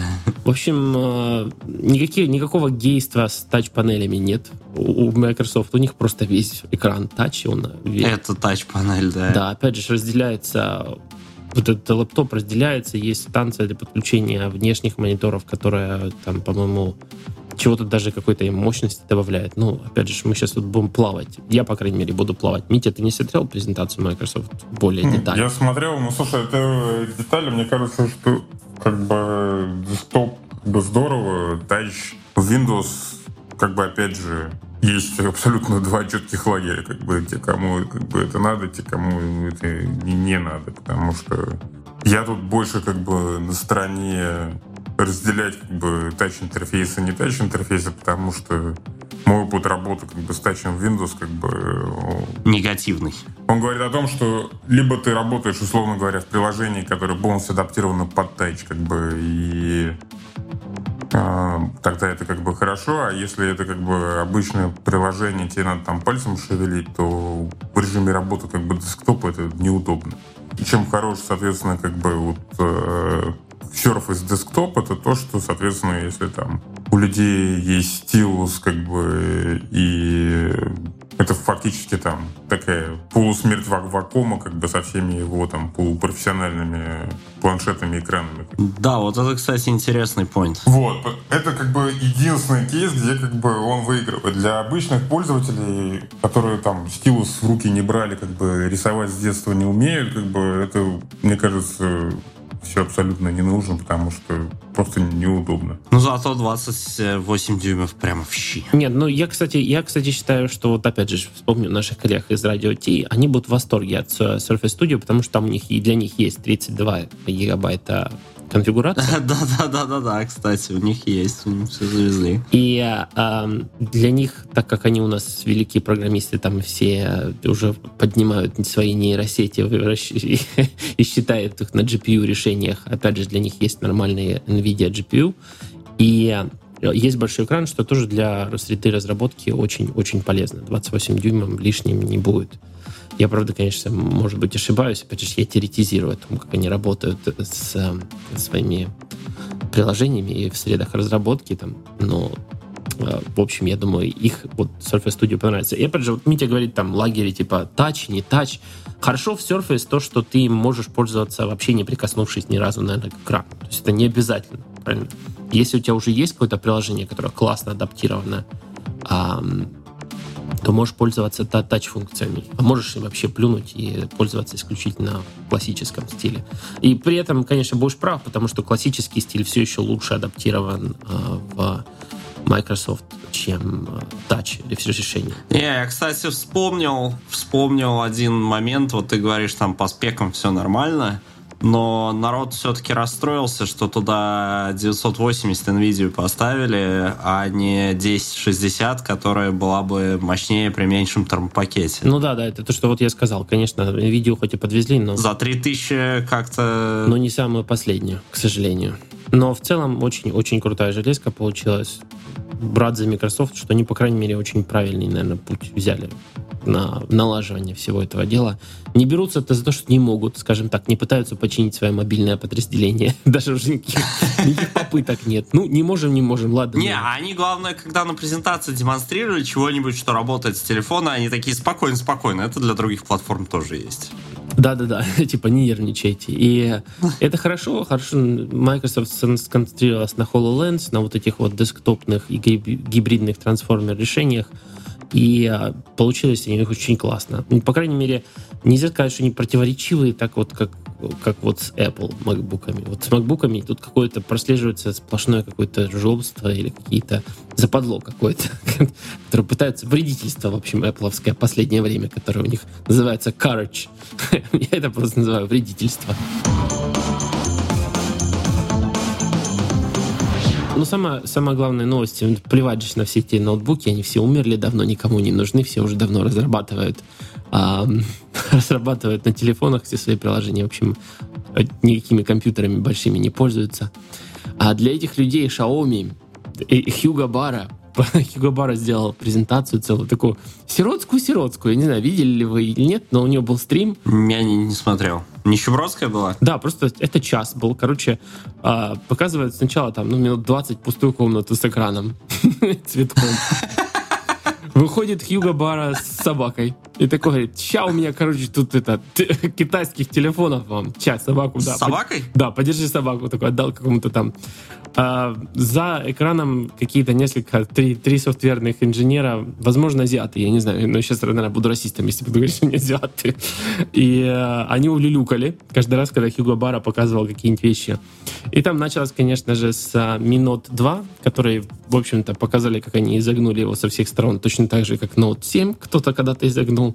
В общем, э, никакие, никакого гейства с тач-панелями нет. У Microsoft у них просто весь экран тач, он весь... Это тач-панель, да. Да, опять же, разделяется вот этот лаптоп разделяется, есть станция для подключения внешних мониторов, которая там, по-моему, чего-то даже какой-то мощности добавляет. Ну, опять же, мы сейчас тут будем плавать. Я, по крайней мере, буду плавать. Митя, ты не смотрел презентацию Microsoft более детально? Я смотрел, ну, слушай, это детали, мне кажется, что как бы десктоп как бы здорово, Touch, Windows, как бы, опять же, есть абсолютно два четких лагеря, как бы те, кому как бы это надо, те, кому это не надо, потому что я тут больше как бы на стороне разделять как бы тач-интерфейсы и не тач-интерфейсы, потому что мой опыт работы как бы с тачем Windows как бы... Негативный. Он говорит о том, что либо ты работаешь, условно говоря, в приложении, которое полностью адаптировано под тач, как бы, и э, тогда это как бы хорошо, а если это как бы обычное приложение, тебе надо там пальцем шевелить, то в режиме работы как бы десктопа это неудобно. И чем хорош, соответственно, как бы вот э, Surface Desktop это то, что, соответственно, если там у людей есть стилус, как бы, и это фактически там такая полусмерть вакуума, как бы со всеми его там полупрофессиональными планшетами, экранами. Да, вот это, кстати, интересный point. Вот, это как бы единственный кейс, где как бы он выигрывает. Для обычных пользователей, которые там стилус в руки не брали, как бы рисовать с детства не умеют, как бы это, мне кажется, все абсолютно не нужно, потому что просто неудобно. Ну, зато 28 дюймов прямо в щи. Нет, ну я, кстати, я, кстати, считаю, что вот опять же вспомню наших коллег из Radio T, они будут в восторге от Surface Studio, потому что там у них и для них есть 32 гигабайта конфигурация. Да-да-да-да-да, кстати, у них есть, у них все завезли. И э, для них, так как они у нас великие программисты, там все уже поднимают свои нейросети и считают их на GPU решениях, опять же, для них есть нормальные NVIDIA GPU, и есть большой экран, что тоже для среды разработки очень-очень полезно. 28 дюймов лишним не будет. Я, правда, конечно, может быть, ошибаюсь, опять же, я теоретизирую о том, как они работают с, с своими приложениями и в средах разработки, там, но э, в общем, я думаю, их вот Surface Studio понравится. И опять же, вот Митя говорит там лагере типа touch, не touch. Хорошо в Surface то, что ты можешь пользоваться вообще не прикоснувшись ни разу, наверное, к экрану. То есть это не обязательно, правильно? Если у тебя уже есть какое-то приложение, которое классно адаптировано то можешь пользоваться тач-функциями. А можешь вообще плюнуть и пользоваться исключительно в классическом стиле. И при этом, конечно, будешь прав, потому что классический стиль все еще лучше адаптирован э, в Microsoft, чем Touch решение. Я, кстати, вспомнил, вспомнил один момент. Вот ты говоришь, там по спекам все нормально но народ все-таки расстроился, что туда 980 NVIDIA поставили, а не 1060, которая была бы мощнее при меньшем термопакете. Ну да, да, это то, что вот я сказал. Конечно, видео хоть и подвезли, но... За 3000 как-то... Но не самую последнюю, к сожалению. Но в целом очень-очень крутая железка получилась. Брат за Microsoft, что они, по крайней мере, очень правильный, наверное, путь взяли на налаживание всего этого дела. Не берутся это за то, что не могут, скажем так, не пытаются починить свое мобильное подразделение. Даже уже никаких, никаких попыток нет. Ну, не можем, не можем, ладно. Не, а они, главное, когда на презентации демонстрировали чего-нибудь, что работает с телефона, они такие спокойно, спокойно. Это для других платформ тоже есть. Да-да-да, типа не нервничайте. И это хорошо, хорошо. Microsoft сконцентрировалась на HoloLens, на вот этих вот десктопных и гибридных трансформер решениях. И а, получилось у них очень классно. По крайней мере, нельзя сказать, что они противоречивые, так вот, как, как вот с Apple макбуками. Вот с макбуками тут какое-то прослеживается сплошное какое-то жлобство или какие-то западло какое-то, которое пытаются вредительство, в общем, Appleовское последнее время, которое у них называется courage. Я это просто называю вредительство. Ну, самая, самая главная новость, плевать же на все эти ноутбуки, они все умерли давно, никому не нужны, все уже давно разрабатывают, а, разрабатывают на телефонах все свои приложения, в общем, никакими компьютерами большими не пользуются. А для этих людей Xiaomi и Hugo Barra Хьюго Барра сделал презентацию целую, такую сиротскую-сиротскую. Я не знаю, видели ли вы или нет, но у него был стрим. Я не, не смотрел. Нищебродская была? Да, просто это час был. Короче, э, показывают сначала там, ну, минут 20 пустую комнату с экраном цветком. Выходит Хьюго Бара с собакой. И такой говорит, ща у меня, короче, тут это, китайских телефонов вам. Сейчас собаку, да. С собакой? Под, да, подержи собаку. Такой отдал какому-то там. А, за экраном какие-то несколько, три, три софтверных инженера, возможно, азиаты, я не знаю, но сейчас, наверное, буду расистом, если буду говорить, что они азиаты. И а, они улюлюкали каждый раз, когда Хьюго Бара показывал какие-нибудь вещи. И там началось, конечно же, с а, Minot 2, которые, в общем-то, показали, как они изогнули его со всех сторон, точно так же, как Note 7 кто-то когда-то изогнул.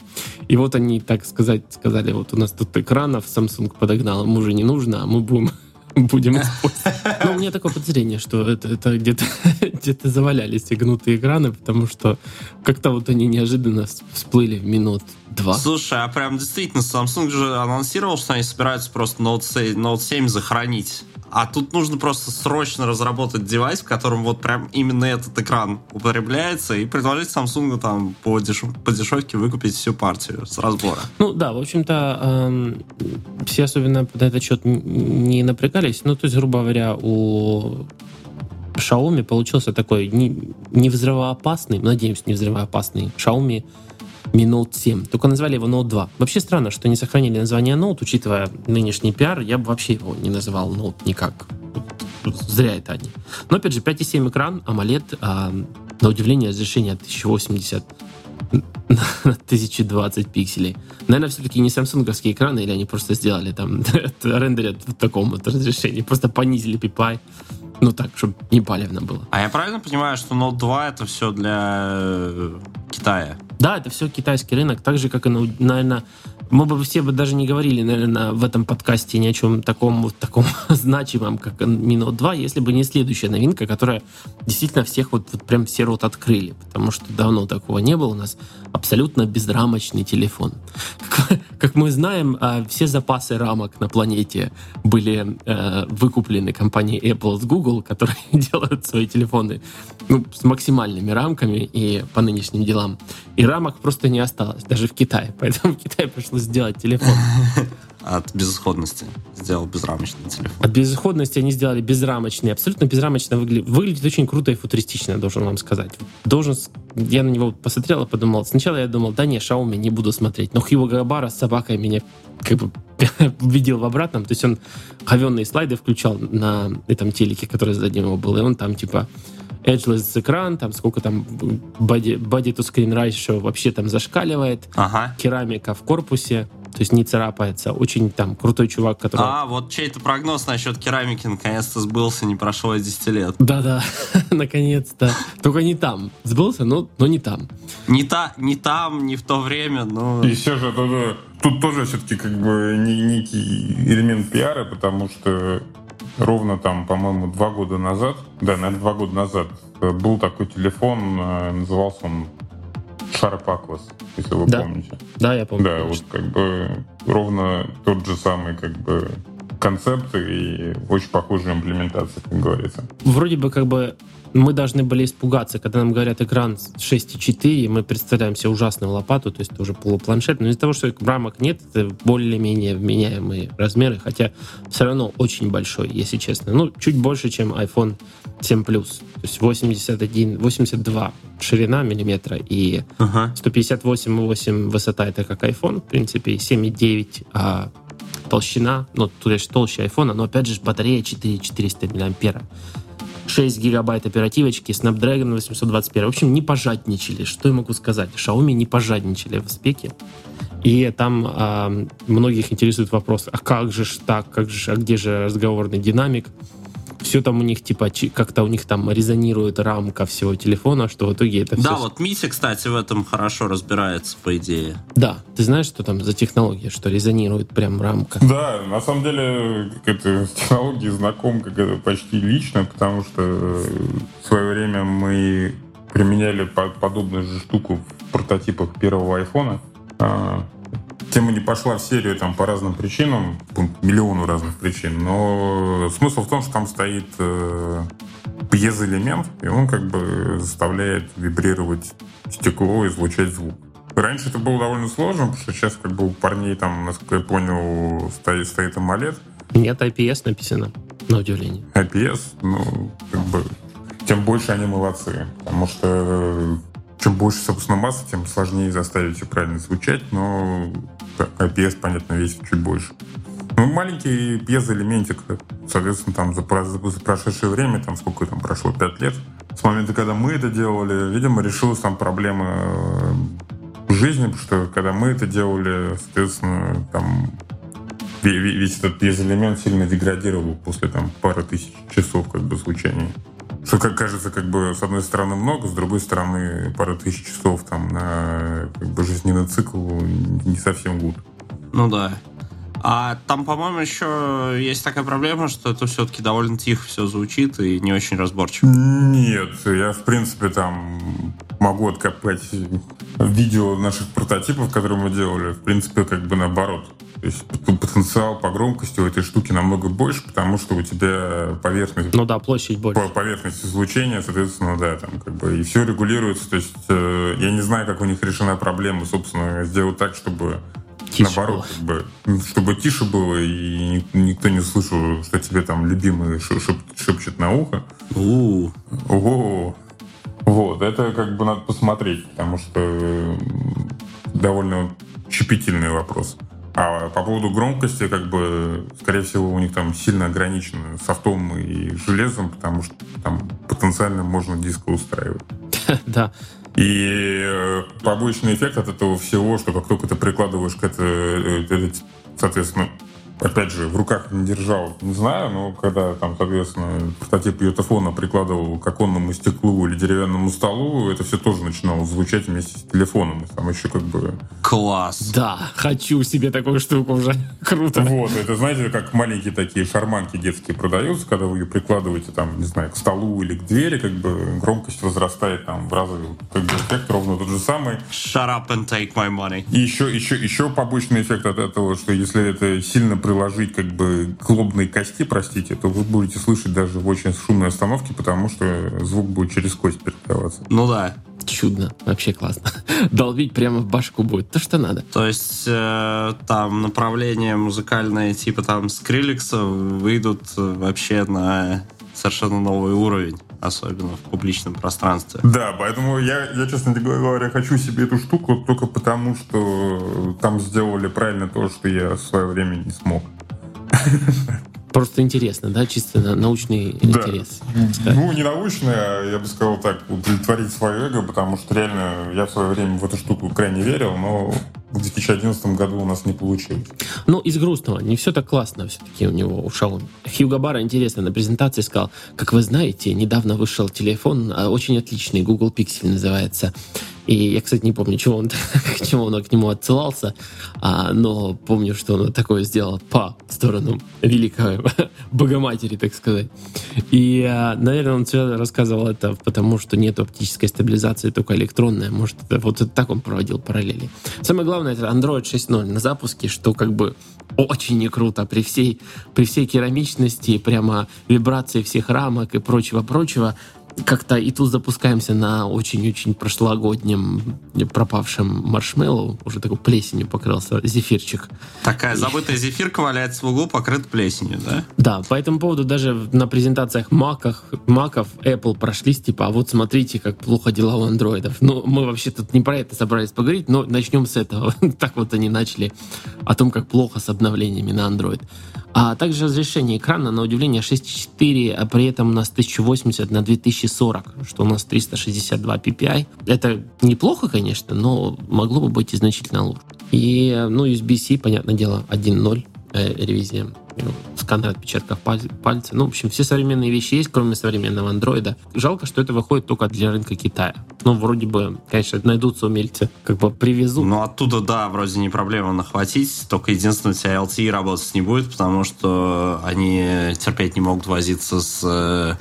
И вот они, так сказать, сказали, вот у нас тут экранов Samsung подогнал, ему уже не нужно, а мы будем будем использовать. Но у меня такое подозрение, что это, это где-то где завалялись и гнутые экраны, потому что как-то вот они неожиданно всплыли в минут два. Слушай, а прям действительно, Samsung же анонсировал, что они собираются просто Note 7, Note 7 захоронить. А тут нужно просто срочно разработать девайс, в котором вот прям именно этот экран употребляется, и предложить Samsung там по, дешев... по дешевке выкупить всю партию с разбора. Ну да, в общем-то, эм, все особенно на этот счет не напрягались. Ну, то есть, грубо говоря, у Xiaomi получился такой не, не взрывоопасный, надеюсь, не взрывоопасный Xiaomi Mi Note 7. Только назвали его Note 2. Вообще странно, что не сохранили название Note, учитывая нынешний пиар, я бы вообще его не называл Note никак. Зря это они. Но опять же, 5,7 экран, AMOLED, а, на удивление, разрешение 1080 на 1020 пикселей. Наверное, все-таки не самсунговские экраны, или они просто сделали там рендерят в таком вот разрешении, просто понизили PPI. Ну так, чтобы не палевно было. А я правильно понимаю, что Note 2 это все для э, Китая? Да, это все китайский рынок, так же, как и, наверное, мы бы все бы даже не говорили, наверное, в этом подкасте ни о чем таком, вот таком значимом, как Minot 2, если бы не следующая новинка, которая действительно всех вот, вот прям все рот открыли, потому что давно такого не было у нас. Абсолютно безрамочный телефон. Как, как мы знаем, а, все запасы рамок на планете были э, выкуплены компанией Apple с Google, которые делают свои телефоны ну, с максимальными рамками и по нынешним делам. И рамок просто не осталось, даже в Китае. Поэтому в Китае пришлось сделать телефон. От безысходности сделал безрамочный телефон. От безысходности они сделали безрамочный. Абсолютно безрамочно выглядит. Выглядит очень круто и футуристично, должен вам сказать. Должен... Я на него посмотрел и подумал. Сначала я думал, да не, Xiaomi не буду смотреть. Но Хьюго Габара с собакой меня как бы убедил в обратном. То есть он говенные слайды включал на этом телеке, который сзади него был. И он там типа edgeless экран, там сколько там body, body to screen ratio вообще там зашкаливает. Ага. Керамика в корпусе, то есть не царапается. Очень там крутой чувак, который... А, вот чей-то прогноз насчет керамики наконец-то сбылся, не прошло и 10 лет. Да-да, наконец-то. Только не там. Сбылся, но, но не там. Не, та, не там, не в то время, но... И все же тут, тут тоже все-таки как бы некий элемент пиара, потому что ровно там, по-моему, два года назад, да, наверное, два года назад, э, был такой телефон, э, назывался он Aquos, если вы да. помните. Да, я помню. Да, конечно. вот как бы ровно тот же самый как бы концепт и очень похожая имплементация, как говорится. Вроде бы как бы мы должны были испугаться, когда нам говорят экран 6,4, и мы представляем себе ужасную лопату, то есть это уже полупланшет, но из-за того, что рамок нет, это более-менее вменяемые размеры, хотя все равно очень большой, если честно. Ну, чуть больше, чем iPhone 7 Plus. То есть 81, 82 ширина миллиметра и ага. 158,8 высота, это как iPhone, в принципе, 7,9 а толщина, ну, то есть толще iPhone, но опять же батарея 4400 мАh. 6 гигабайт оперативочки, Snapdragon 821. В общем, не пожадничали. Что я могу сказать? Xiaomi не пожадничали в спеке. И там э, многих интересует вопрос, а как же ж так, как же, а где же разговорный динамик? Все там у них типа как-то у них там резонирует рамка всего телефона, что в итоге это Да, все... вот Митя, кстати, в этом хорошо разбирается, по идее. Да, ты знаешь, что там за технология, что резонирует прям рамка? Да, на самом деле, как это, с технологией знаком как это почти лично, потому что в свое время мы применяли подобную же штуку в прототипах первого айфона. Тема не пошла в серию там по разным причинам, по миллиону разных причин, но смысл в том, что там стоит э, пьезоэлемент, и он как бы заставляет вибрировать стекло и излучать звук. Раньше это было довольно сложно, потому что сейчас как бы у парней там, насколько я понял, стоит, стоит AMOLED. Нет, IPS написано, на удивление. IPS, ну, как бы, тем больше они молодцы, потому что чем больше, собственно, массы, тем сложнее заставить все правильно звучать, но IPS, понятно, весит чуть больше. Ну, маленький пьезоэлементик, соответственно, там за, за, за прошедшее время, там сколько там прошло, 5 лет, с момента, когда мы это делали, видимо, решилась там проблема э, жизни, потому что когда мы это делали, соответственно, там весь этот пьезоэлемент сильно деградировал после там пары тысяч часов как бы звучания. Что, как кажется, как бы с одной стороны много, с другой стороны пара тысяч часов там на как бы жизненный цикл не совсем гуд. Ну да. А там, по-моему, еще есть такая проблема, что это все-таки довольно тихо все звучит и не очень разборчиво. Нет, я, в принципе, там могу откопать видео наших прототипов, которые мы делали. В принципе, как бы наоборот. То есть потенциал по громкости у этой штуки намного больше, потому что у тебя поверхность... Ну да, площадь больше. Поверхность излучения, соответственно, да, там как бы и все регулируется. То есть э, я не знаю, как у них решена проблема, собственно, сделать так, чтобы тише наоборот, как бы, чтобы тише было, и никто не слышал, что тебе там любимый шеп шепчет на ухо. У Ого. Вот, это как бы надо посмотреть, потому что довольно щепетильный вопрос. А по поводу громкости, как бы, скорее всего, у них там сильно ограничено софтом и железом, потому что там потенциально можно диско устраивать. Да. И э, побочный эффект от этого всего, что как только ты прикладываешь к это, э, соответственно, опять же, в руках не держал, не знаю, но когда там, соответственно, прототип йотафона прикладывал к оконному стеклу или деревянному столу, это все тоже начинало звучать вместе с телефоном. И там еще как бы... Класс! Да, хочу себе такую штуку уже. Круто. Вот, это, знаете, как маленькие такие шарманки детские продаются, когда вы ее прикладываете там, не знаю, к столу или к двери, как бы громкость возрастает там в разы. Как бы эффект ровно тот же самый. Shut up and take my money. И еще, еще, еще побочный эффект от этого, что если это сильно приложить как бы к лобной кости, простите, то вы будете слышать даже в очень шумной остановке, потому что звук будет через кость передаваться. Ну да. Чудно, вообще классно. Долбить прямо в башку будет, то что надо. То есть э, там направления музыкальные типа там скриликса выйдут вообще на совершенно новый уровень особенно в публичном пространстве. Да, поэтому я, я, честно говоря, хочу себе эту штуку только потому, что там сделали правильно то, что я в свое время не смог. Просто интересно, да, чисто научный да. интерес. Ну, не научный, а я бы сказал так, удовлетворить свое эго, потому что реально я в свое время в эту штуку крайне верил, но в 2011 году у нас не получилось. Ну, из грустного. Не все так классно все-таки у него у Xiaomi. Хьюго Бара, интересно, на презентации сказал, как вы знаете, недавно вышел телефон, а, очень отличный, Google Pixel называется. И я, кстати, не помню, чего он, к чему он к нему отсылался, а, но помню, что он такое сделал по сторону великой Богоматери, так сказать. И, а, наверное, он все рассказывал это потому, что нет оптической стабилизации, только электронная. Может, это, вот это так он проводил параллели. Самое главное, это Android 6.0 на запуске, что как бы очень не круто. При всей, при всей керамичности, прямо вибрации всех рамок и прочего-прочего как-то и тут запускаемся на очень-очень прошлогоднем пропавшем маршмеллоу, уже такой плесенью покрылся зефирчик. Такая забытая зефирка валяется в углу, покрыт плесенью, да? Да, по этому поводу даже на презентациях маках, маков Apple прошлись, типа, а вот смотрите, как плохо дела у андроидов. Ну, мы вообще тут не про это собрались поговорить, но начнем с этого. так вот они начали о том, как плохо с обновлениями на Android. А также разрешение экрана, на удивление, 6.4, а при этом у нас 1080 на 2040, что у нас 362 ppi. Это неплохо, конечно, но могло бы быть и значительно лучше. И, ну, USB-C, понятное дело, 1.0 э, ревизия ну, сканер отпечатков пальца. Ну, в общем, все современные вещи есть, кроме современного андроида. Жалко, что это выходит только для рынка Китая. Ну, вроде бы, конечно, найдутся умельцы, как бы привезут. Ну, оттуда, да, вроде не проблема нахватить, только единственное, у тебя LTE работать не будет, потому что они терпеть не могут возиться с э,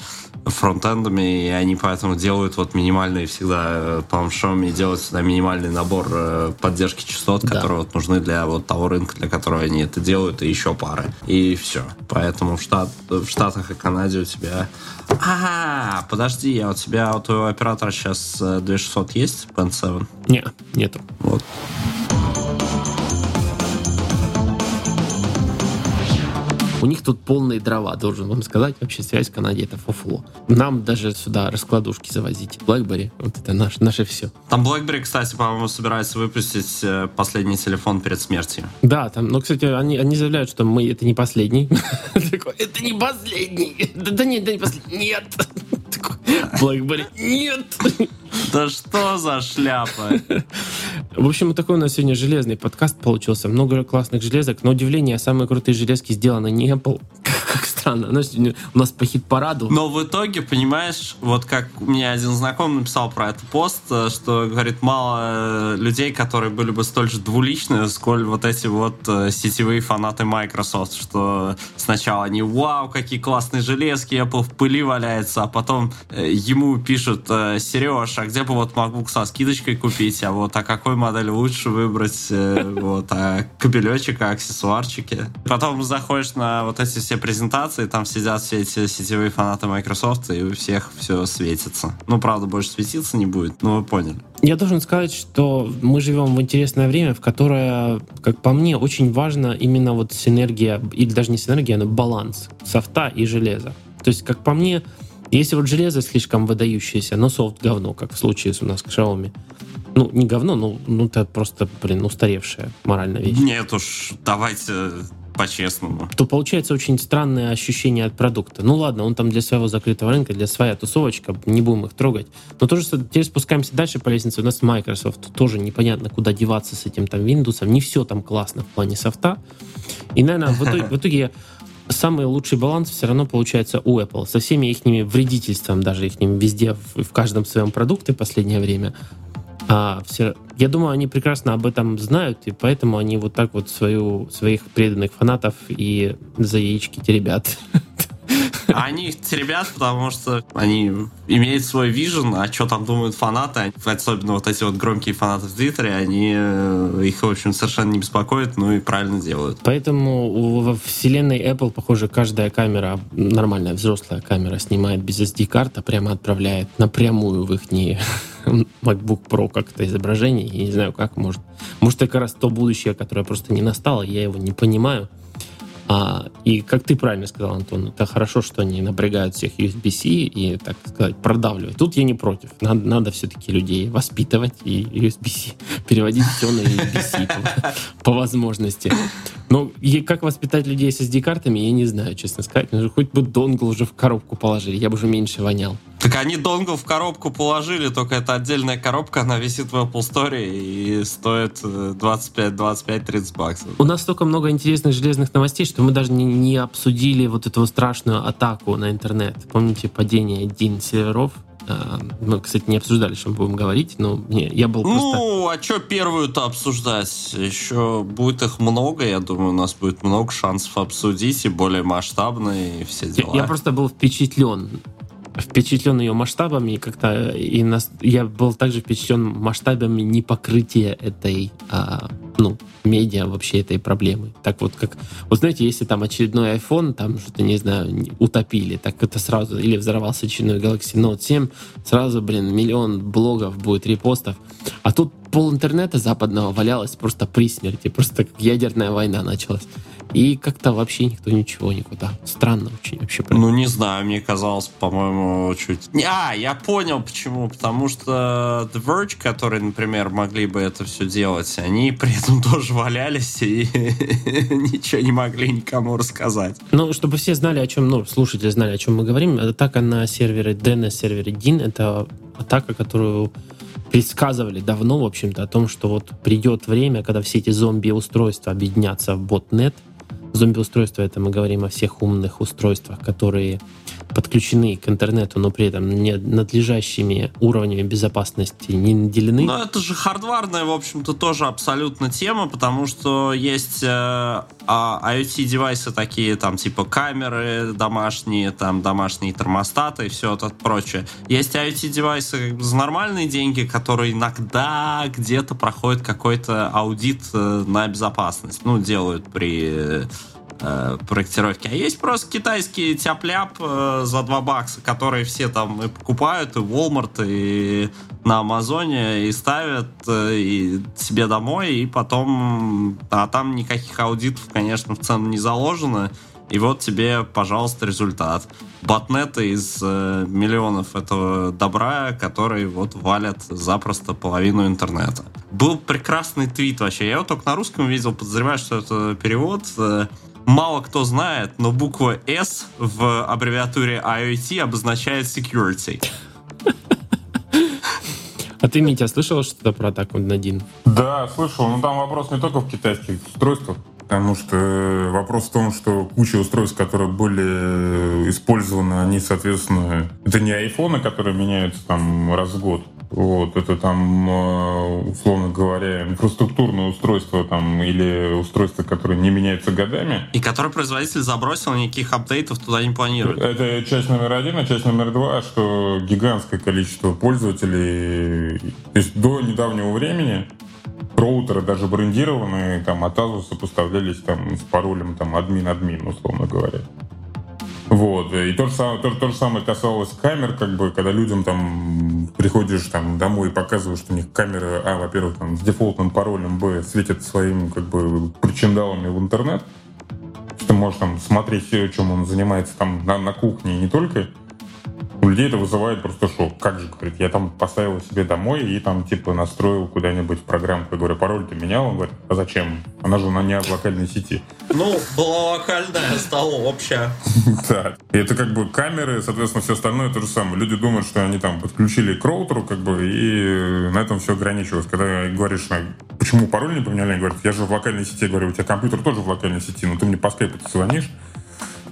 фронтендами, и они поэтому делают вот минимальный всегда, э, по-моему, Xiaomi делают всегда минимальный набор э, поддержки частот, да. которые вот нужны для вот того рынка, для которого они это делают, и еще пары. И и все. Поэтому в, Штат, в Штатах и Канаде у тебя... А, подожди, а у тебя у твоего оператора сейчас 2600 есть, Band 7? Не, нету. Вот. У них тут полные дрова, должен вам сказать. Вообще связь в Канаде это фуфло. Нам даже сюда раскладушки завозить. BlackBerry, вот это наш, наше все. Там BlackBerry, кстати, по-моему, собирается выпустить э, последний телефон перед смертью. Да, там, но, кстати, они, они заявляют, что мы это не последний. Это не последний. Да нет, это не последний. Нет. BlackBerry. Нет. Да что за шляпа? В общем, такой у нас сегодня железный подкаст получился. Много классных железок. На удивление, самые крутые железки сделаны не Apple. Странно. У нас по хит-параду. Но в итоге, понимаешь, вот как мне один знакомый написал про этот пост, э, что, говорит, мало э, людей, которые были бы столь же двуличны, сколь вот эти вот э, сетевые фанаты Microsoft, что сначала они, вау, какие классные железки, Apple в пыли валяется, а потом ему пишут, Сереж, а где бы вот MacBook со скидочкой купить, а вот а какой модель лучше выбрать, вот, а кабелечек, а аксессуарчики. Потом заходишь на вот эти все презентации, там сидят все эти сетевые фанаты Microsoft, и у всех все светится. Ну, правда, больше светиться не будет, но вы поняли. Я должен сказать, что мы живем в интересное время, в которое, как по мне, очень важно именно вот синергия, или даже не синергия, но баланс софта и железа. То есть, как по мне, если вот железо слишком выдающееся, но софт говно, как в случае у нас с Xiaomi, ну, не говно, ну, ну это просто, блин, устаревшая моральная вещь. Нет уж, давайте по-честному. То получается очень странное ощущение от продукта. Ну ладно, он там для своего закрытого рынка, для своя тусовочка, не будем их трогать. Но тоже теперь спускаемся дальше по лестнице. У нас Microsoft тоже непонятно, куда деваться с этим там Windows. Не все там классно в плане софта. И, наверное, в итоге, в итоге самый лучший баланс все равно получается у Apple. Со всеми их вредительством, даже их везде, в, в каждом своем продукте в последнее время. А, все, я думаю, они прекрасно об этом знают, и поэтому они вот так вот свою, своих преданных фанатов и за яички теребят. Они их теребят, потому что они имеют свой вижен, а что там думают фанаты, особенно вот эти вот громкие фанаты в Твиттере, они э, их, в общем, совершенно не беспокоят, ну и правильно делают. Поэтому во вселенной Apple, похоже, каждая камера, нормальная взрослая камера, снимает без SD-карт, а прямо отправляет напрямую в их MacBook Pro как-то изображение. Я не знаю, как может. Может, это как раз то будущее, которое просто не настало, я его не понимаю. А, и как ты правильно сказал, Антон, это хорошо, что они напрягают всех USB-C и, так сказать, продавливают. Тут я не против. Надо, надо все-таки людей воспитывать и USB-C переводить все на USB-C по, возможности. Но как воспитать людей с SD-картами, я не знаю, честно сказать. Ну, хоть бы донгл уже в коробку положили, я бы уже меньше вонял. Так они донгл в коробку положили, только это отдельная коробка, она висит в Apple Store и стоит 25, 25, 30 баксов. У нас столько много интересных железных новостей, что мы даже не, не обсудили вот эту страшную атаку на интернет. Помните падение Дин серверов? А, мы, кстати, не обсуждали, что мы будем говорить, но не, я был просто... Ну, а что первую-то обсуждать? Еще будет их много, я думаю, у нас будет много шансов обсудить, и более масштабные, и все дела. Я, я просто был впечатлен впечатлен ее масштабами, как-то и нас, я был также впечатлен масштабами непокрытия этой, а, ну, медиа вообще этой проблемы. Так вот, как, вот знаете, если там очередной iPhone, там что-то, не знаю, утопили, так это сразу, или взорвался очередной Galaxy Note 7, сразу, блин, миллион блогов будет, репостов. А тут пол интернета западного валялось просто при смерти, просто как ядерная война началась. И как-то вообще никто ничего никуда. Странно очень вообще. Ну, не знаю, мне казалось, по-моему, чуть... А, я понял почему. Потому что The Verge, которые, например, могли бы это все делать, они при этом тоже валялись и ничего не могли никому рассказать. Ну, чтобы все знали, о чем, ну, слушатели знали, о чем мы говорим, атака на сервере DNS, сервере DIN, это атака, которую предсказывали давно, в общем-то, о том, что вот придет время, когда все эти зомби-устройства объединятся в ботнет, Зомби-устройство — это мы говорим о всех умных устройствах, которые подключены к интернету, но при этом не надлежащими уровнями безопасности не наделены. Ну, это же хардварная, в общем-то, тоже абсолютно тема, потому что есть э, а, IoT-девайсы такие, там, типа камеры домашние, там, домашние термостаты и все это прочее. Есть IoT-девайсы за нормальные деньги, которые иногда где-то проходят какой-то аудит э, на безопасность. Ну, делают при э, проектировки. А есть просто китайский тяп-ляп э, за 2 бакса, которые все там и покупают, и Walmart, и на Амазоне, и ставят э, и себе домой, и потом... А там никаких аудитов, конечно, в цену не заложено. И вот тебе, пожалуйста, результат. Ботнеты из э, миллионов этого добра, которые вот валят запросто половину интернета. Был прекрасный твит вообще. Я его только на русском видел, подозреваю, что это перевод. Мало кто знает, но буква S в аббревиатуре IoT обозначает security. А ты, Митя, слышал что-то про атаку на один? Да, слышал. Но там вопрос не только в китайских устройствах. Потому что э, вопрос в том, что куча устройств, которые были э, использованы, они, соответственно, это не айфоны, которые меняются там раз в год. Вот, это там, э, условно говоря, инфраструктурное устройство там, или устройство, которое не меняется годами. И который производитель забросил, никаких апдейтов туда не планирует. Это часть номер один, а часть номер два, что гигантское количество пользователей, то есть до недавнего времени роутеры даже брендированные там от Asus поставлялись там с паролем там админ-админ, условно говоря. Вот. И то же, самое, то, то же самое касалось камер, как бы, когда людям там приходишь там домой и показываешь, что у них камеры, а, во-первых, там, с дефолтным паролем, б, светят своим, как бы, причиндалами в интернет, ты можешь там смотреть, чем он занимается там на, на кухне, и не только, у людей это вызывает просто шок. Как же, говорит, я там поставил себе домой и там типа настроил куда-нибудь программку. Я говорю, пароль ты менял? Он говорит, а зачем? Она же на не в локальной сети. Ну, была локальная, стала общая. Да. И это как бы камеры, соответственно, все остальное то же самое. Люди думают, что они там подключили к роутеру, как бы, и на этом все ограничивалось. Когда говоришь, почему пароль не поменяли, они говорят, я же в локальной сети. Я говорю, у тебя компьютер тоже в локальной сети, но ты мне по скайпу звонишь,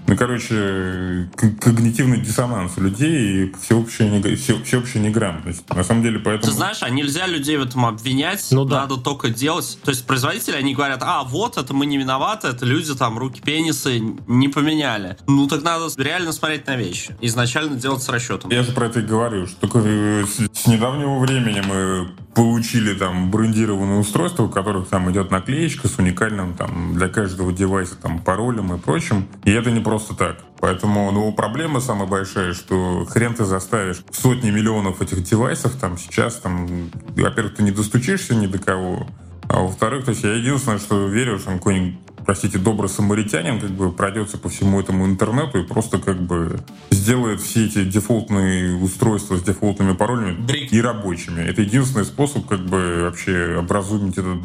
ну, короче, когнитивный диссонанс у людей и всеобщая, все, всеобщая неграмотность. На самом деле, поэтому... Ты знаешь, а нельзя людей в этом обвинять, ну, да. надо только делать... То есть производители, они говорят, а, вот, это мы не виноваты, это люди там руки-пенисы не поменяли. Ну, так надо реально смотреть на вещи. Изначально делать с расчетом. Я же про это и говорю, что только с недавнего времени мы получили там брендированные устройства, у которых там идет наклеечка с уникальным там для каждого девайса там паролем и прочим. И это не просто так. Поэтому, ну, проблема самая большая, что хрен ты заставишь сотни миллионов этих девайсов там сейчас там, во-первых, ты не достучишься ни до кого, а во-вторых, то есть я единственное, что верю, что какой-нибудь простите, добрый самаритянин как бы пройдется по всему этому интернету и просто как бы сделает все эти дефолтные устройства с дефолтными паролями Брик. и рабочими. Это единственный способ как бы вообще образумить этот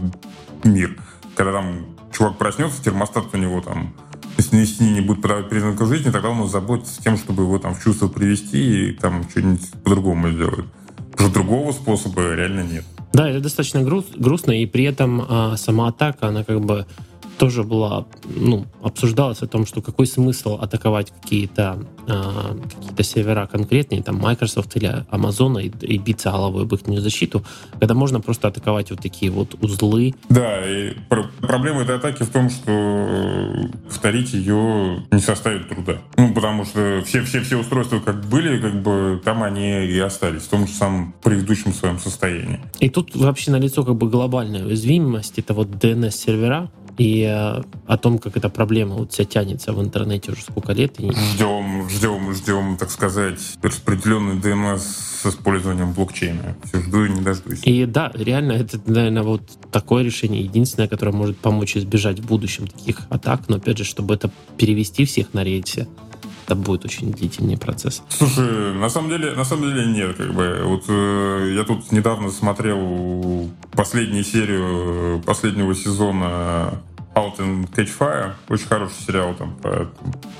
мир. Когда там чувак проснется, термостат у него там если не будет подавать признаков жизни, тогда он заботится тем, чтобы его там в чувство привести и там что-нибудь по-другому сделать. Потому что другого способа реально нет. Да, это достаточно груз, грустно, и при этом а, сама атака, она как бы тоже была, ну, обсуждалось о том, что какой смысл атаковать какие-то э, какие-то сервера конкретные, там Microsoft или Amazon и, и биться головой об их защиту, когда можно просто атаковать вот такие вот узлы. Да, и пр- проблема этой атаки в том, что повторить ее не составит труда. Ну, потому что все, все, все устройства как были, как бы там они и остались в том же самом предыдущем своем состоянии. И тут вообще налицо как бы глобальная уязвимость. Это вот DNS-сервера, и э, о том, как эта проблема вот вся тянется в интернете уже сколько лет. И... Ждем, ждем, ждем, так сказать, распределенный DNS с использованием блокчейна. Все жду и не дождусь. И да, реально, это, наверное, вот такое решение единственное, которое может помочь избежать в будущем таких атак, но опять же, чтобы это перевести всех на рельсе, это будет очень длительный процесс. Слушай, на самом деле, на самом деле нет, как бы. Вот э, я тут недавно смотрел последнюю серию последнего сезона Out in Catch Fire. Очень хороший сериал там про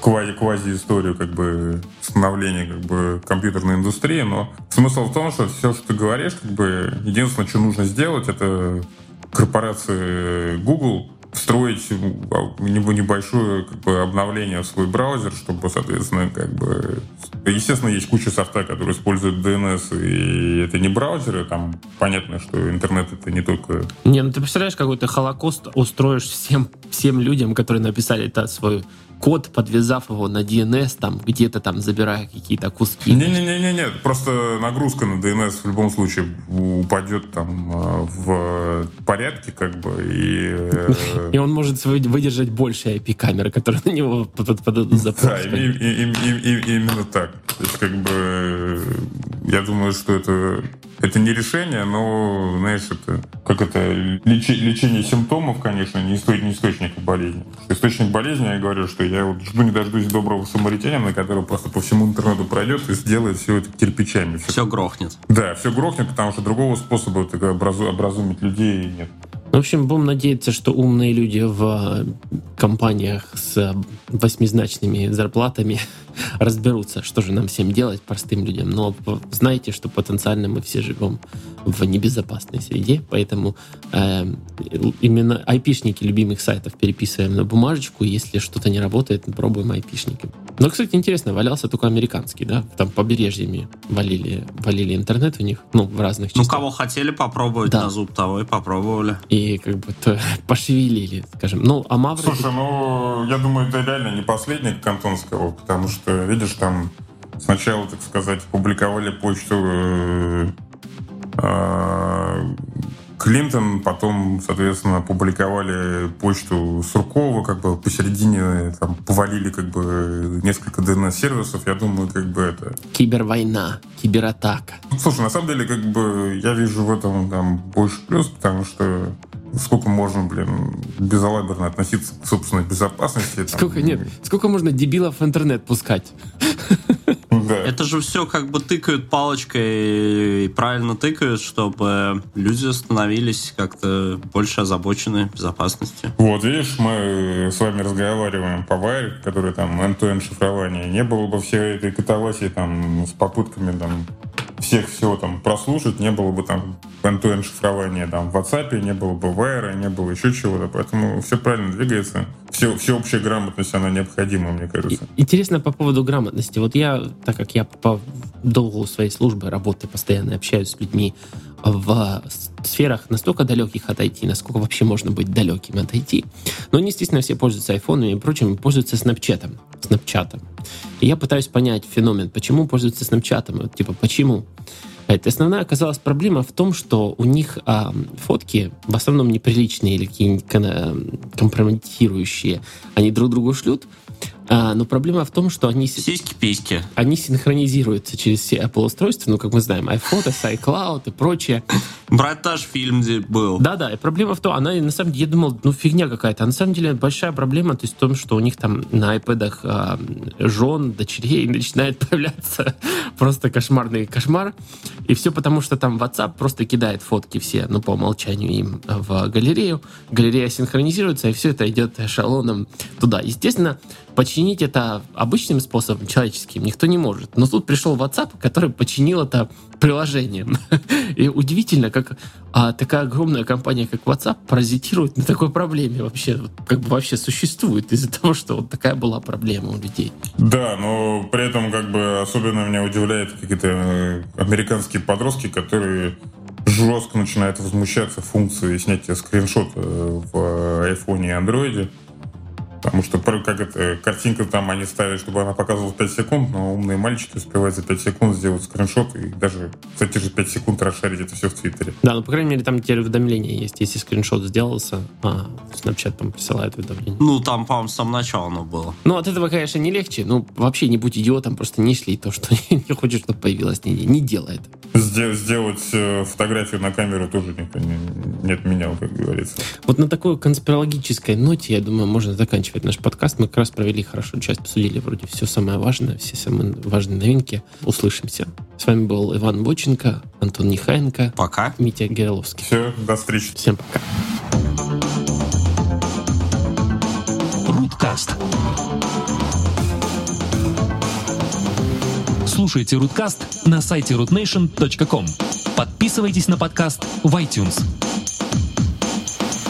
квази, квази-историю как бы становления как бы компьютерной индустрии, но смысл в том, что все, что ты говоришь, как бы единственное, что нужно сделать, это корпорации Google встроить небольшое как бы, обновление в свой браузер, чтобы, соответственно, как бы... Естественно, есть куча софта, который использует DNS, и это не браузеры, там понятно, что интернет это не только... Не, ну ты представляешь, какой ты холокост устроишь всем всем людям, которые написали это свой код, подвязав его на DNS, там где-то там забирая какие-то куски. Не-не-не-не, просто нагрузка на DNS в любом случае упадет там э, в порядке, как бы, и... Э, и он может выдержать больше IP-камеры, которые на него подадут запрос. Да, именно так. То есть, как бы, я думаю, что это это не решение, но, знаешь, это как это леч, лечение симптомов, конечно, не источник болезни. Источник болезни, я говорю, что я вот жду не дождусь доброго самаритянина, который просто по всему интернету пройдет и сделает все это кирпичами. Все, все грохнет. Да, все грохнет, потому что другого способа образу, образумить людей нет. В общем, будем надеяться, что умные люди в компаниях с восьмизначными зарплатами разберутся, что же нам всем делать, простым людям. Но знаете, что потенциально мы все живем в небезопасной среде, поэтому э, именно айпишники любимых сайтов переписываем на бумажечку, если что-то не работает, пробуем айпишники. Но, кстати, интересно, валялся только американский, да? Там побережьями валили, валили интернет у них, ну, в разных частях. Ну, кого хотели попробовать да. на зуб того и попробовали. И как бы то пошевелили, скажем. Ну, а Мавры... Слушай, ну, я думаю, это реально не последний Кантонского, потому что, видишь, там сначала, так сказать, публиковали почту э, э, Клинтон, потом, соответственно, публиковали почту Суркова, как бы посередине там повалили как бы несколько DNS-сервисов, я думаю, как бы это... Кибервойна, кибератака. Слушай, на самом деле, как бы я вижу в этом там больше плюс, потому что сколько можно, блин, безалаберно относиться к собственной безопасности. Там, сколько, нет, сколько можно дебилов в интернет пускать? Да. Это же все как бы тыкают палочкой и правильно тыкают, чтобы люди становились как-то больше озабочены безопасностью. Вот, видишь, мы с вами разговариваем по Wire, который там end-to-end шифрование. Не было бы всей этой катавасии там с попытками там всех всего там прослушать, не было бы там end-to-end шифрования там в WhatsApp, не было бы Wire, не было еще чего-то. Поэтому все правильно двигается. Все, всеобщая грамотность, она необходима, мне кажется. Интересно по поводу грамотности. Вот я, так как я по долгу своей службы, работы постоянно общаюсь с людьми в сферах настолько далеких от IT, насколько вообще можно быть далеким от IT. Но они, естественно, все пользуются айфонами и прочим, пользуются снапчатом. Снапчатом. И я пытаюсь понять феномен, почему пользуются снапчатом. Вот, типа, почему? Это основная оказалась проблема в том, что у них а, фотки в основном неприличные или какие-нибудь компрометирующие. Они друг другу шлют, а, но проблема в том, что они... Сиськи-письки. Они синхронизируются через все Apple устройства, ну, как мы знаем, iPhotos, iCloud и прочее. Брат, наш фильм был. Да-да, и проблема в том, она, на самом деле, я думал, ну, фигня какая-то. А на самом деле большая проблема то есть в том, что у них там на iPad а, жен, дочерей начинает появляться просто кошмарный кошмар. И все потому, что там WhatsApp просто кидает фотки все, ну, по умолчанию им в галерею. Галерея синхронизируется, и все это идет эшелоном туда. Естественно, починить это обычным способом, человеческим, никто не может. Но тут пришел WhatsApp, который починил это приложением. И удивительно, как а, такая огромная компания, как WhatsApp, паразитирует на такой проблеме вообще, как бы вообще существует из-за того, что вот такая была проблема у людей. Да, но при этом как бы особенно меня удивляют какие-то э, американские подростки, которые жестко начинают возмущаться функцией снятия скриншота в айфоне и андроиде. Потому что как это, картинка там они ставят, чтобы она показывала 5 секунд, но умные мальчики успевают за 5 секунд сделать скриншот и даже за те же 5 секунд расшарить это все в Твиттере. Да, ну, по крайней мере, там теперь уведомления есть. Если скриншот сделался, а, Snapchat там присылает уведомление. Ну, там, по-моему, с самого начала оно было. Ну, от этого, конечно, не легче. Ну, вообще не будь идиотом, просто не шли то, что не хочешь, чтобы появилось нигде. Не делай это. Сделать э, фотографию на камеру тоже никто не, не отменял, как говорится. Вот на такой конспирологической ноте, я думаю, можно заканчивать наш подкаст. Мы как раз провели хорошую часть, обсудили вроде все самое важное, все самые важные новинки. Услышимся. С вами был Иван Боченко, Антон Нехаенко. Пока. Митя Гераловский. Все, до встречи. Всем пока. Руткаст. Слушайте Руткаст на сайте rootnation.com. Подписывайтесь на подкаст в iTunes.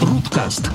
Руткаст.